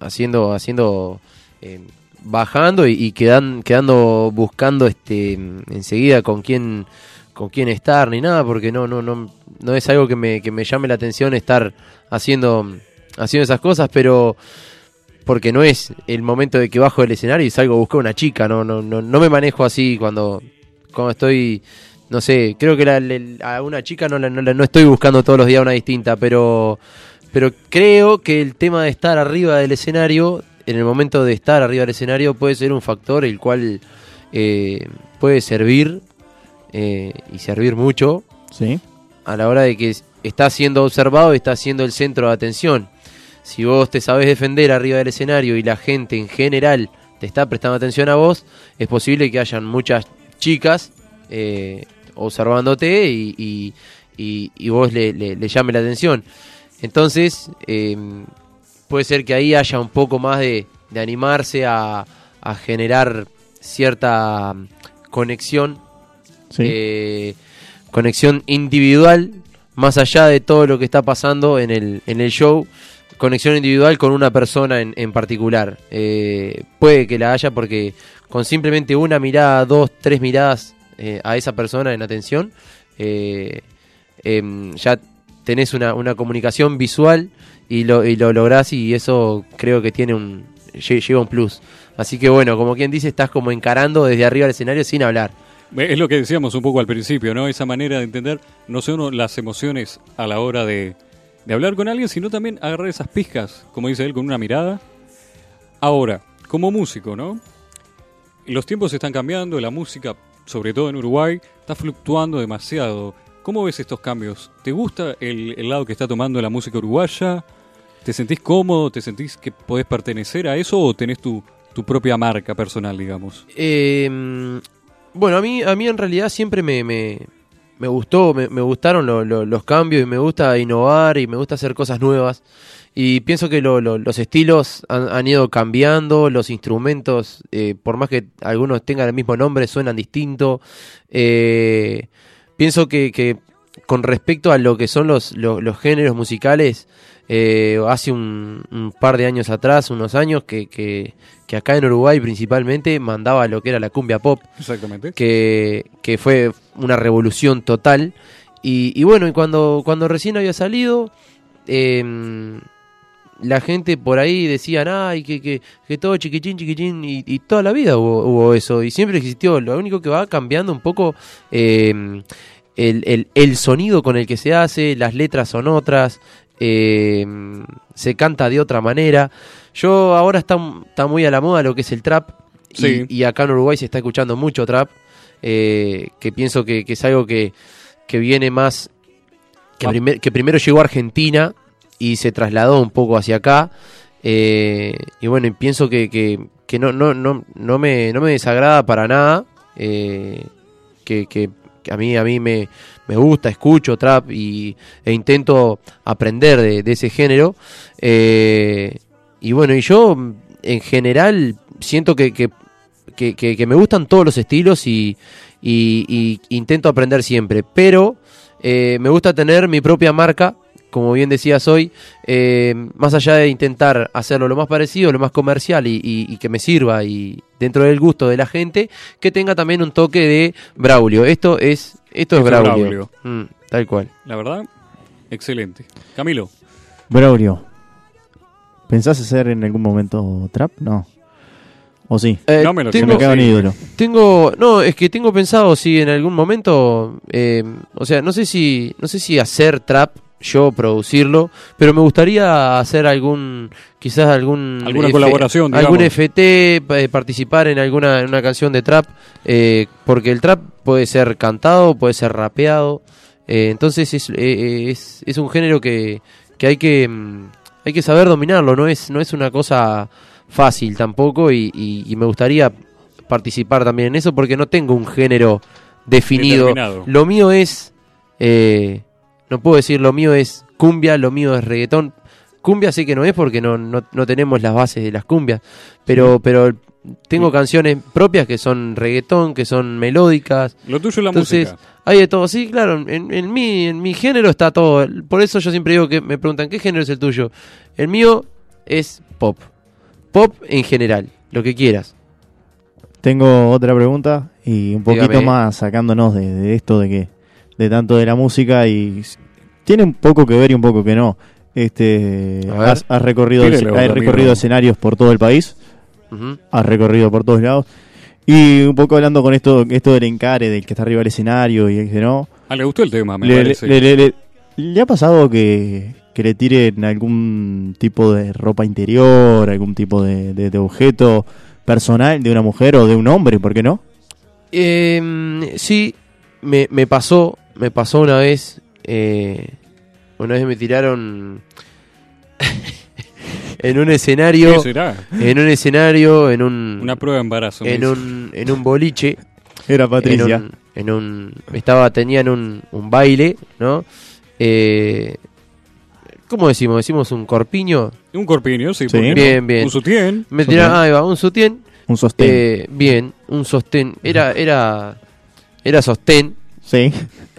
haciendo, haciendo eh, bajando y, y quedan, quedando buscando este enseguida con quién con quién estar ni nada porque no no no no es algo que me, que me llame la atención estar haciendo haciendo esas cosas pero porque no es el momento de que bajo del escenario y salgo a buscar una chica no no no, no me manejo así cuando cuando estoy no sé creo que la- a una chica no la, no no estoy buscando todos los días una distinta pero pero creo que el tema de estar arriba del escenario en el momento de estar arriba del escenario puede ser un factor el cual eh, puede servir eh, y servir mucho Sí. a la hora de que está siendo observado y está siendo el centro de atención. Si vos te sabés defender arriba del escenario y la gente en general te está prestando atención a vos, es posible que hayan muchas chicas eh, observándote y, y- y- y vos le, le- le llame la atención. Entonces, eh, puede ser que ahí haya un poco más de, de animarse a, a generar cierta mm, conexión Sí. eh, conexión individual, más allá de todo lo que está pasando en el, en el show, conexión individual con una persona en, en particular. Eh, puede que la haya porque con simplemente una mirada, dos, tres miradas eh, a esa persona en atención, em, ya tenés una, una comunicación visual y lo, lo lográs y eso creo que tiene un lle- lleva un plus. Así que bueno, como quien dice, estás como encarando desde arriba del escenario sin hablar. Es lo que decíamos un poco al principio, ¿no? Esa manera de entender no solo las emociones a la hora de, de hablar con alguien, sino también agarrar esas pizcas, como dice él, con una mirada. Ahora, como músico, ¿no? Los tiempos están cambiando, la música, sobre todo en Uruguay, está fluctuando demasiado. ¿Cómo ves estos cambios? ¿Te gusta el, lado que está tomando la música uruguaya? ¿Te sentís cómodo? ¿Te sentís que podés pertenecer a eso o tenés tu, propia marca personal, digamos? Eh, bueno, a mí, a mí en realidad siempre me, me, gustó, me, gustaron lo- lo- los cambios y me gusta innovar y me gusta hacer cosas nuevas. Y pienso que lo- lo- los estilos han, han ido cambiando, los instrumentos, eh, por más que algunos tengan el mismo nombre, suenan distinto. Eh, pienso que, que con respecto a lo que son los, los, los géneros musicales, eh, hace un, un par de años atrás, unos años, que, que, que acá en Uruguay principalmente mandaba lo que era la cumbia pop, Exactamente. que, que fue una revolución total. Y, y bueno, y cuando, cuando recién había salido, em, la gente por ahí decían, ay, que, que, que todo chiquichín, chiquichín, y, y toda la vida hubo, hubo eso, y siempre existió. Lo único que va cambiando un poco em, el, el, el sonido con el que se hace, las letras son otras, em, se canta de otra manera. Yo ahora está, está muy a la moda lo que es el trap, y- Sí. y, acá en Uruguay se está escuchando mucho trap, eh, que pienso que, que es algo que, que viene más que, Va- primer- que primero llegó a Argentina y se trasladó un poco hacia acá. eh, y bueno, y pienso que, que, que no, no, no, no, me, no me desagrada para nada. eh, que, que- a mí, a mí me, me gusta, escucho trap y, e intento aprender de, ese género. eh, y bueno, y yo en general siento que, que, que- me gustan todos los estilos y, y- y intento aprender siempre. Pero me gusta tener mi propia marca, como bien decías hoy, eh, más allá de intentar hacerlo lo más parecido, lo más comercial y, y- y que me sirva y dentro del gusto de la gente, que tenga también un toque de Braulio. Esto es, esto es Braulio. Braulio. Mm, tal cual. La verdad, excelente. Camilo, Braulio, ¿pensás hacer en algún momento trap? No. ¿O sí? Eh, No me lo Se tengo, me ídolo. Tengo, no, es que tengo pensado si en algún momento, eh, o sea, no sé si, no sé si hacer trap, yo producirlo, pero me gustaría hacer algún, quizás algún Alguna colaboración, algún. FT, eh, participar en alguna, en una canción de trap, eh, porque el trap puede ser cantado, puede ser rapeado, eh, entonces es, eh, es, es un género que, que hay que, mm, hay que saber dominarlo, no es, no es una cosa fácil tampoco y, y- y me gustaría participar también en eso porque no tengo un género definido. Lo mío es, eh, no puedo decir lo mío es cumbia, lo mío es reggaetón. Cumbia sé que no es porque no, no, no tenemos las bases de las cumbias, pero, pero tengo canciones propias que son reggaetón, que son melódicas. lo tuyo es la Entonces, música. hay de todo, sí, claro, en, en mi, en mi género está todo. Por eso yo siempre digo que me preguntan, ¿qué género es el tuyo? El mío es pop. Pop en general, lo que quieras. Tengo otra pregunta y un poquito Dígame. más sacándonos de, de esto de que de tanto de la música y tiene un poco que ver y un poco que no. Este, has, has recorrido has Ramiro. recorrido escenarios por todo el país, Ujú. has recorrido por todos lados y un poco hablando con esto esto del encare del que está arriba del escenario y el que no. Ah, le gustó el tema, me le, parece. le- le- le- ¿le ha pasado que, que le tiren algún tipo de ropa interior, algún tipo de, de- de objeto personal de una mujer o de un hombre, ¿por qué no? Eh, sí, me, me pasó, me pasó una vez. Eh, una vez me tiraron en un ¿Qué escenario, será? en un escenario, en un, Una prueba de embarazo. en un, en un boliche. Era En Patricia. un, en un- estaba, tenían un, un baile, ¿no? Eh, ¿Cómo decimos? ¿Decimos un corpiño? Un corpiño, sí. Sí. Bien, bien. Un sutién. Me tiraron, ahí va, un sutién. Un sostén. Eh, bien, un sostén. Era, era, era sostén. sí,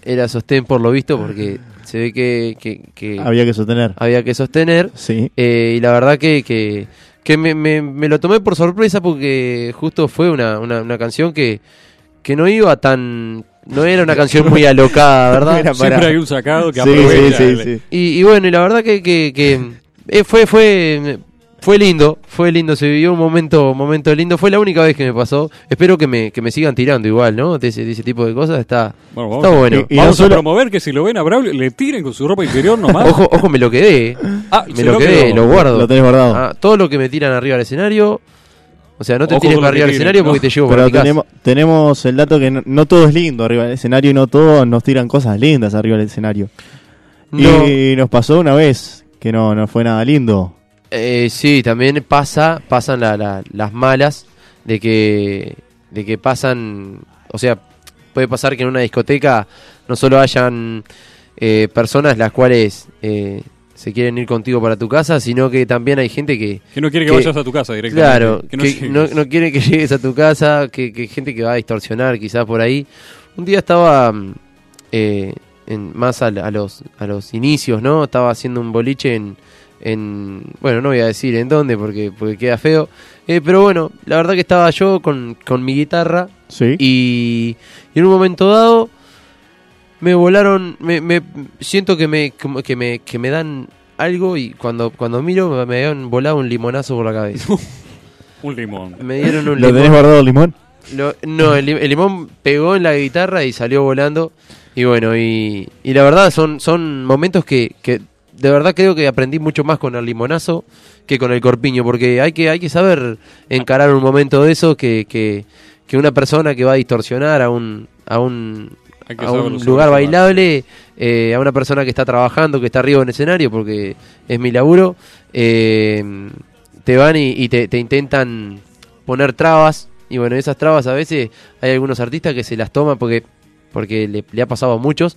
Era sostén por lo visto porque se ve que, que- que había que sostener. había que sostener. Sí. Eh, y la verdad que, que, que me, me- me lo tomé por sorpresa porque justo fue una, una, una canción que, que no iba tan... No era una canción muy alocada, ¿verdad? Era Siempre para- hay un sacado que Sí, sí, aprovecha. sí, sí. Y, y bueno, y la verdad que, que, que, eh, fue, fue, fue lindo, fue lindo, se vivió un momento, un momento lindo, fue la única vez que me pasó. Espero que me, que me sigan tirando igual, ¿no? De ese, de ese tipo de cosas está, Bueno, vamos, está a- bueno. Y- y vamos no a solo- promover que si lo ven a Braulio, le tiren con su ropa interior nomás. Ojo, ojo, me lo quedé. Ah, Me lo quedé, quedó. lo guardo. Lo tenés guardado. Ah, todo lo que me tiran arriba del escenario. O sea, no te Ojo tires con para arriba del escenario ¿no? porque te llevo Pero para mi casa. tenemos, tenemos el dato que no, no todo es lindo arriba del escenario y no todos nos tiran cosas lindas arriba del escenario. No, Y nos pasó una vez que no, no fue nada lindo. Eh, sí, también pasa, pasan la- la- las malas de que, de que pasan, o sea, puede pasar que en una discoteca no solo hayan eh, personas las cuales eh, se quieren ir contigo para tu casa, sino que también hay gente que, Que no quiere que, Que- vayas a tu casa directamente. Claro, Que no que no, no quiere que llegues a tu casa, que, que gente que va a distorsionar quizás por ahí. Un día estaba eh, en, más al- a, los, a los inicios, ¿no? Estaba haciendo un boliche en, en bueno, no voy a decir en dónde porque, porque queda feo. Eh, pero bueno, la verdad que estaba yo con, con mi guitarra Sí. y, y en un momento dado me volaron, me, me siento que me, que me, que me dan algo y cuando, cuando miro me, me habían volado un limonazo por la cabeza. Un limón. Me dieron un ¿Lo tenés limón. guardado el limón? Lo- no, el, li- el limón pegó en la guitarra y salió volando. Y bueno, y, y la verdad son, son momentos que, que de verdad creo que aprendí mucho más con el limonazo que con el corpiño, porque hay que, hay que saber encarar un momento de eso que, que, que una persona que va a distorsionar a un, a un, a un lugar bailable, eh, a una persona que está trabajando, que está arriba en escenario, porque es mi laburo, eh, te van y, y te, te intentan poner trabas. Y bueno, esas trabas a veces hay algunos artistas que se las toman porque, porque le, le ha pasado a muchos,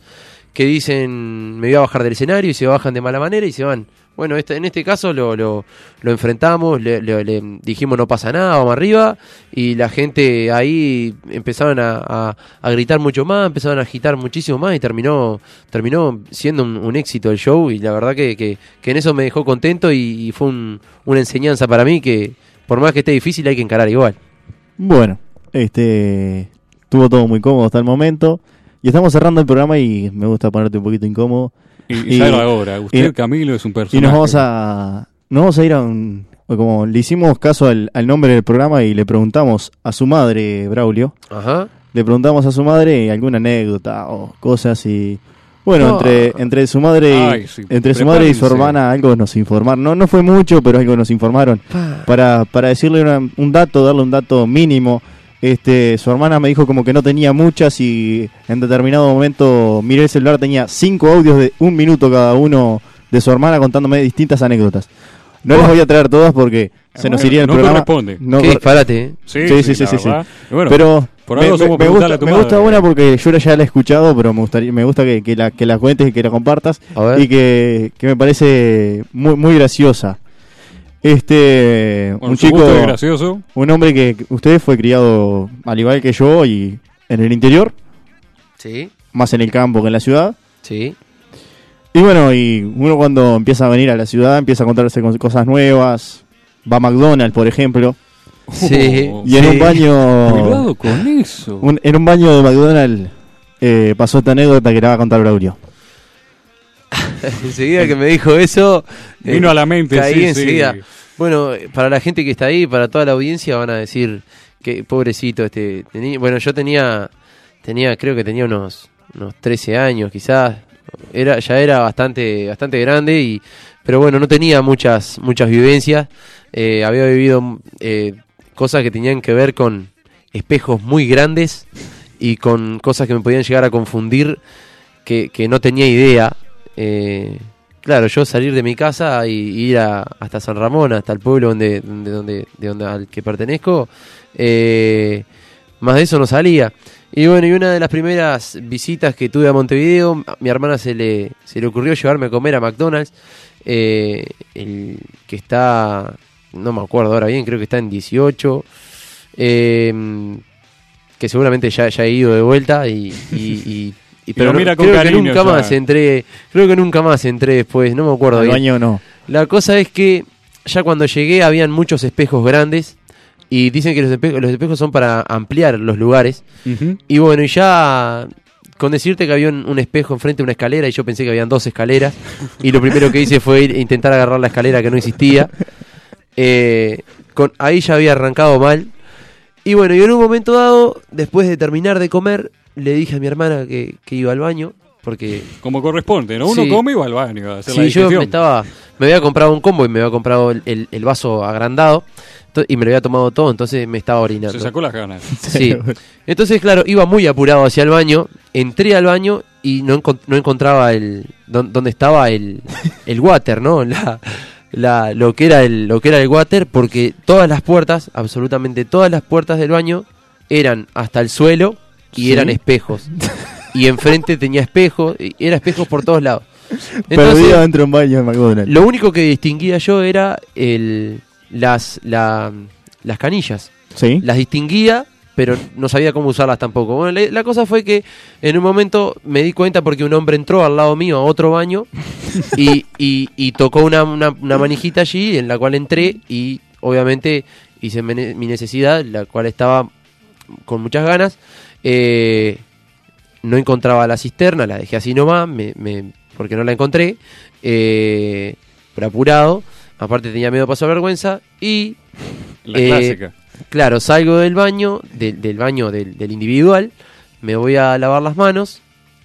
que dicen me voy a bajar del escenario y se bajan de mala manera y se van. Bueno, este, en este caso lo, lo, lo enfrentamos, le, le- le dijimos no pasa nada, vamos arriba, y la gente ahí empezaron a, a- gritar mucho más, empezaron a agitar muchísimo más y terminó, terminó siendo un, éxito el show y la verdad que, que, que en eso me dejó contento y, y fue un- una enseñanza para mí que por más que esté difícil hay que encarar igual. Bueno, este estuvo todo muy cómodo hasta el momento. Y estamos cerrando el programa y me gusta ponerte un poquito incómodo. Y, Y- ya era hora. Usted, y- Camilo, es un personaje. Y nos vamos a. Nos vamos a ir a un. Como le hicimos caso al, al nombre del programa y le preguntamos a su madre, Braulio. Ajá. Le preguntamos a su madre alguna anécdota o cosas y. Bueno, No. entre, entre su madre y, Ay, sí, entre su madre y su hermana algo nos informaron. No, no fue mucho, pero algo nos informaron. Para, para decirle una- un dato, darle un dato mínimo. Este, su hermana me dijo como que no tenía muchas y en determinado momento miré el celular, tenía cinco audios de un minuto cada uno de su hermana contándome distintas anécdotas. No les voy a traer todas porque se nos iría el no programa. corresponde. No Qué disparate, ¿eh? Sí, Sí, sí, sí, la sí, bueno, pero por me, algo me- somos me preguntarle gusta, a tu me gusta una porque yo ya la he escuchado, pero me gustaría, me gusta que, que la, que la cuentes y que la compartas y que, que me parece muy, muy graciosa. Este, bueno, un chico, gracioso. un hombre que usted fue criado al igual que yo y en el interior, Sí, más en el campo que en la ciudad. sí. Y bueno, y uno cuando empieza a venir a la ciudad empieza a contarse con cosas nuevas. Va a McDonald's, por ejemplo, Sí. Oh, y en Sí. un baño, Cuidado con eso. un- en un baño de McDonald's eh, pasó esta anécdota que le va a contar Braulio. enseguida que me dijo eso, eh, Vino a la mente, caí sí, sí. enseguida. Bueno, eh, para la gente que está ahí, para toda la audiencia, van a decir que pobrecito este. teni- bueno, yo tenía, tenía, creo que tenía unos, unos 13 años, quizás, era, ya era bastante, bastante grande y, pero bueno, no tenía muchas, muchas vivencias. Eh, había vivido eh, cosas que tenían que ver con espejos muy grandes y con cosas que me podían llegar a confundir que, que no tenía idea. Eh, claro, yo salir de mi casa y ir a- hasta San Ramón, hasta el pueblo donde, donde, donde, de donde al que pertenezco, eh, más de eso no salía. Y bueno, y una de las primeras visitas que tuve a Montevideo, a mi hermana se le, se le ocurrió llevarme a comer a McDonald's, eh, el que está, no me acuerdo ahora bien, creo que está en 18, eh, que seguramente ya, ya he ido de vuelta y- y- Pero mira con creo que nunca ya. más entré, creo que nunca más entré después, no me acuerdo Al bien. baño no. La cosa es que ya cuando llegué habían muchos espejos grandes y dicen que los espejos, los espejos son para ampliar los lugares. Y bueno, y ya con decirte que había un, un espejo enfrente de una escalera y yo pensé que habían dos escaleras y lo primero que hice fue ir, intentar agarrar la escalera que no existía. Eh, con, ahí ya había arrancado mal. Y bueno, y en un momento dado, después de terminar de comer, le dije a mi hermana que, que iba al baño porque Como corresponde, ¿no? Uno Sí. come y va al baño a hacer la Sí, yo me estaba, me había comprado un combo y me había comprado el, el- el vaso agrandado y me lo había tomado todo, entonces me estaba orinando. Se sacó las ganas. Sí. Entonces, claro, iba muy apurado hacia el baño, entré al baño y no, encon- no encontraba el dón- dónde estaba el, el water, ¿no? La, la- lo que era el lo que era el water porque todas las puertas, absolutamente todas las puertas del baño eran hasta el suelo y Sí. eran espejos. Y enfrente tenía espejos, y era espejos por todos lados. Perdido dentro de un baño de McDonald's. Lo único que distinguía yo era el, las, la- las canillas. ¿Sí? Las distinguía, pero no sabía cómo usarlas tampoco. Bueno, la, la cosa fue que en un momento me di cuenta porque un hombre entró al lado mío a otro baño y, y- y tocó una, una- una manijita allí en la cual entré y obviamente hice mi necesidad, la cual estaba con muchas ganas. Eh, no encontraba la cisterna, la dejé así nomás, me, me- porque no la encontré, eh, pero apurado, aparte tenía miedo de pasar vergüenza, y La Eh, clásica. claro, salgo del baño, del, del baño del, del individual, me voy a lavar las manos,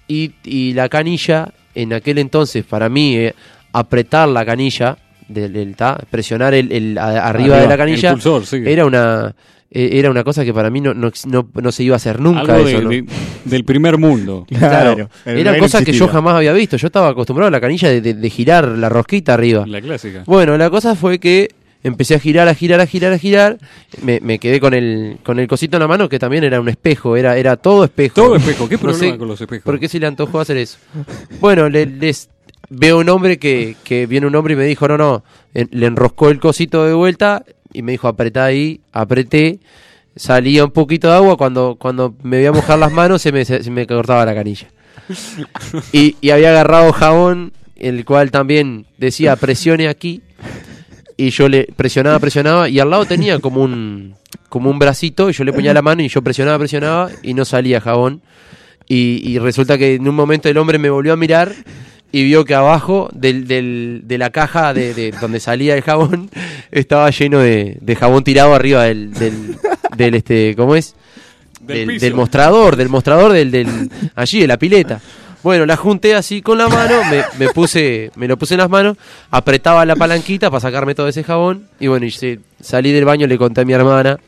y, y la canilla, en aquel entonces, para mí, eh, apretar la canilla, del, del- ta, presionar el, el- a- arriba, de la canilla, El pulsor, sí. era una... eh, Era una cosa que para mí no, no, no- no se iba a hacer nunca. Algo eso, de- ¿no? de- del primer mundo. Claro, el eran que yo jamás había visto. Yo estaba acostumbrado a la canilla de, de- de girar la rosquita arriba. La clásica. Bueno, la cosa fue que empecé a girar, a girar, a girar, a girar. Me, me quedé con el, con el cosito en la mano que también era un espejo, era, era todo espejo. Todo espejo. ¿Qué No problema sé con los espejos? ¿Por qué se le antojó hacer eso? Bueno, le- les veo un hombre que, que viene un hombre y me dijo, no, no, en- le enroscó el cosito de vuelta y me dijo, apretá ahí, apreté, salía un poquito de agua, cuando, cuando me voy a mojar las manos se me, se me cortaba la canilla. Y, y había agarrado jabón, el cual también decía presione aquí, y yo le presionaba, presionaba, y al lado tenía como un, como un bracito, y yo le ponía la mano y yo presionaba, presionaba, y no salía jabón. Y, y resulta que en un momento el hombre me volvió a mirar y vio que abajo del, del- de la caja de, de donde salía el jabón estaba lleno de, de jabón tirado arriba del, del, del, este, ¿cómo es? Del mostrador, del mostrador del, del allí de la pileta. Bueno, la junté así con la mano, me, me puse, me lo puse en las manos, apretaba la palanquita para sacarme todo ese jabón y bueno, y se- salí del baño, le conté a mi hermana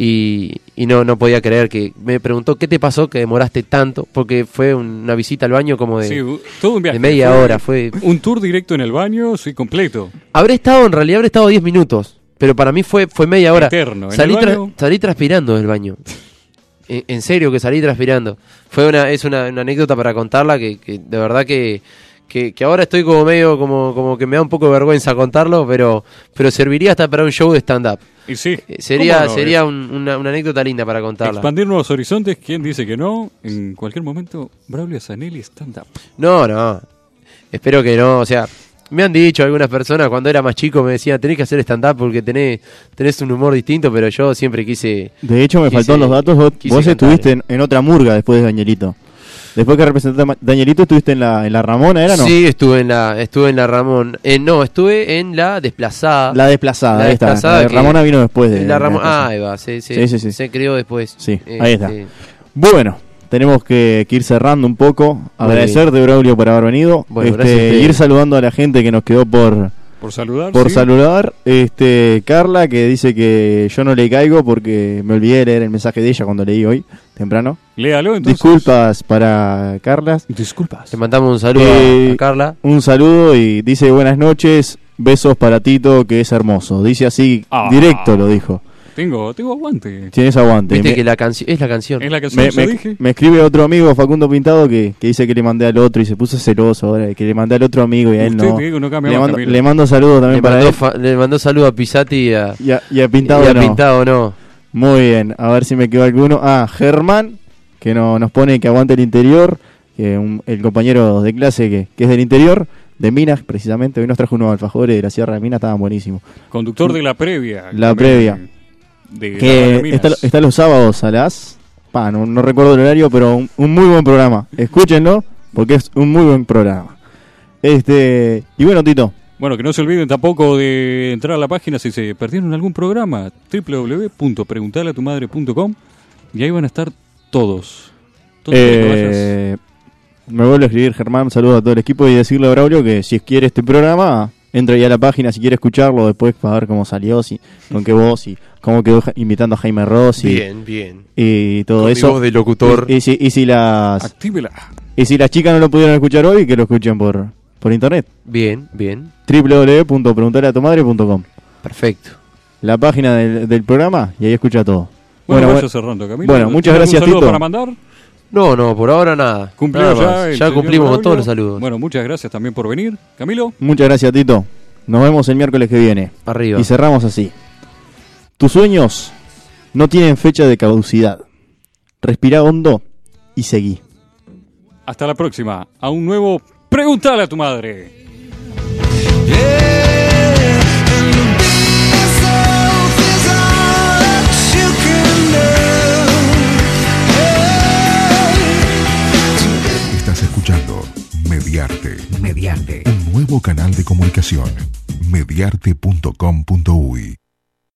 y, y no, no podía creer que me preguntó qué te pasó que demoraste tanto, porque fue una visita al baño como de, Sí, todo un viaje. de media Fue hora, fue Un tour directo en el baño, sí, completo. Habré estado, en realidad habré estado 10 minutos, pero para mí fue, fue media hora. Eterno. ¿En Salí, tra- salí transpirando del baño. En, en serio que salí transpirando. Fue una, es una, una anécdota para contarla que, que de verdad que, que, que ahora estoy como medio, como, como que me da un poco de vergüenza contarlo, pero, pero serviría hasta para un show de stand-up. Y sí. Eh, Sería, sería un- una, una anécdota linda para contarla. Expandir nuevos horizontes, ¿quién dice que no? En cualquier momento, Braulio Zanelli stand-up. No, no. Espero que no. O sea, me han dicho algunas personas cuando era más chico, me decían, tenés que hacer stand-up porque tenés, tenés un humor distinto, pero yo siempre quise... De hecho, me Quise- faltaron los datos. Vos, vos estuviste en, en otra murga después de Danielito. Después que representaste a Danielito, estuviste en la, en la Ramona, ¿era no? Sí, estuve en la, estuve en la Ramón. Eh, no, estuve en la desplazada. La desplazada, La ahí está. desplazada La de que- Ramona vino después de. la Ramón. de- Ah, ahí va, Sí, sí, sí. se creó después. Sí, Eh, ahí está. Bueno, tenemos que, que ir cerrando un poco. Agradecerte, Braulio, por haber venido. Bueno, Este, ir saludando a la gente que nos quedó por, Por saludar. por sí. saludar. Este, Carla, que dice que yo no le caigo porque me olvidé de leer el mensaje de ella cuando leí hoy, temprano. Léalo entonces. Disculpas para Carlas. Disculpas. Le mandamos un saludo a- Eh, a Carla. Un saludo y dice buenas noches, besos para Tito, que es hermoso. Dice así, Ah. directo lo dijo. Tengo, tengo aguante. Tienes aguante. Viste Me- que la canción es la canción. Es la canción, me, yo me- dije. me escribe otro amigo, Facundo Pintado, que, que dice que le mandé al otro y se puso celoso ahora, que le mandé al otro amigo y a él no. digo, le, mando, Camilo. le mando saludos también le, para mandó él. fa- le mandó saludo a Pisati y a, Y a, y a Pintado y a no. Pintado, no. Muy bien, a ver si me quedó alguno. Ah, Germán, que no, nos pone que aguante el interior, que un- el compañero de clase que, que es del interior, de Minas precisamente. Hoy nos trajo unos alfajores de la Sierra de Minas, estaban buenísimos. Conductor de la previa. La también, previa. De que está, está los sábados a las... Pa, no, no recuerdo el horario, pero un, un muy buen programa. Escúchenlo, porque es un muy buen programa. Este Y bueno, Tito, Bueno, que no se olviden tampoco de entrar a la página si se perdieron algún programa, www.preguntalatumadre.com y ahí van a estar todos. Todos eh, me vuelvo a escribir Germán, saludos a todo el equipo y decirle a Braulio que si quiere este programa, entra ya a la página si quiere escucharlo después para ver cómo salió, si, con qué voz y cómo quedó invitando a Jaime Ross y, Bien, bien. y todo Con mi eso. voz de locutor. Y, y si, y si las Actívela. y si las chicas no lo pudieron escuchar hoy, que lo escuchen por, por internet. Bien, bien. www.preguntarleatumadre.com Perfecto. La página del, del programa y ahí escucha todo. Bueno, Bueno, vaya bueno, cerrando, Camilo. bueno, muchas ¿Tiene algún gracias, saludo Tito. para mandar? No, no, por ahora nada. Cumplió Nada ya. cumplimos con todos los saludos. Bueno, muchas gracias también por venir. Camilo, muchas gracias, Tito. Nos vemos el miércoles que viene. Arriba. Y cerramos así. Tus sueños no tienen fecha de caducidad. Respira hondo y seguí. hasta la próxima. A un nuevo Pregúntale a tu madre. Estás escuchando Mediarte, mediante un nuevo canal de comunicación. Mediarte.com.uy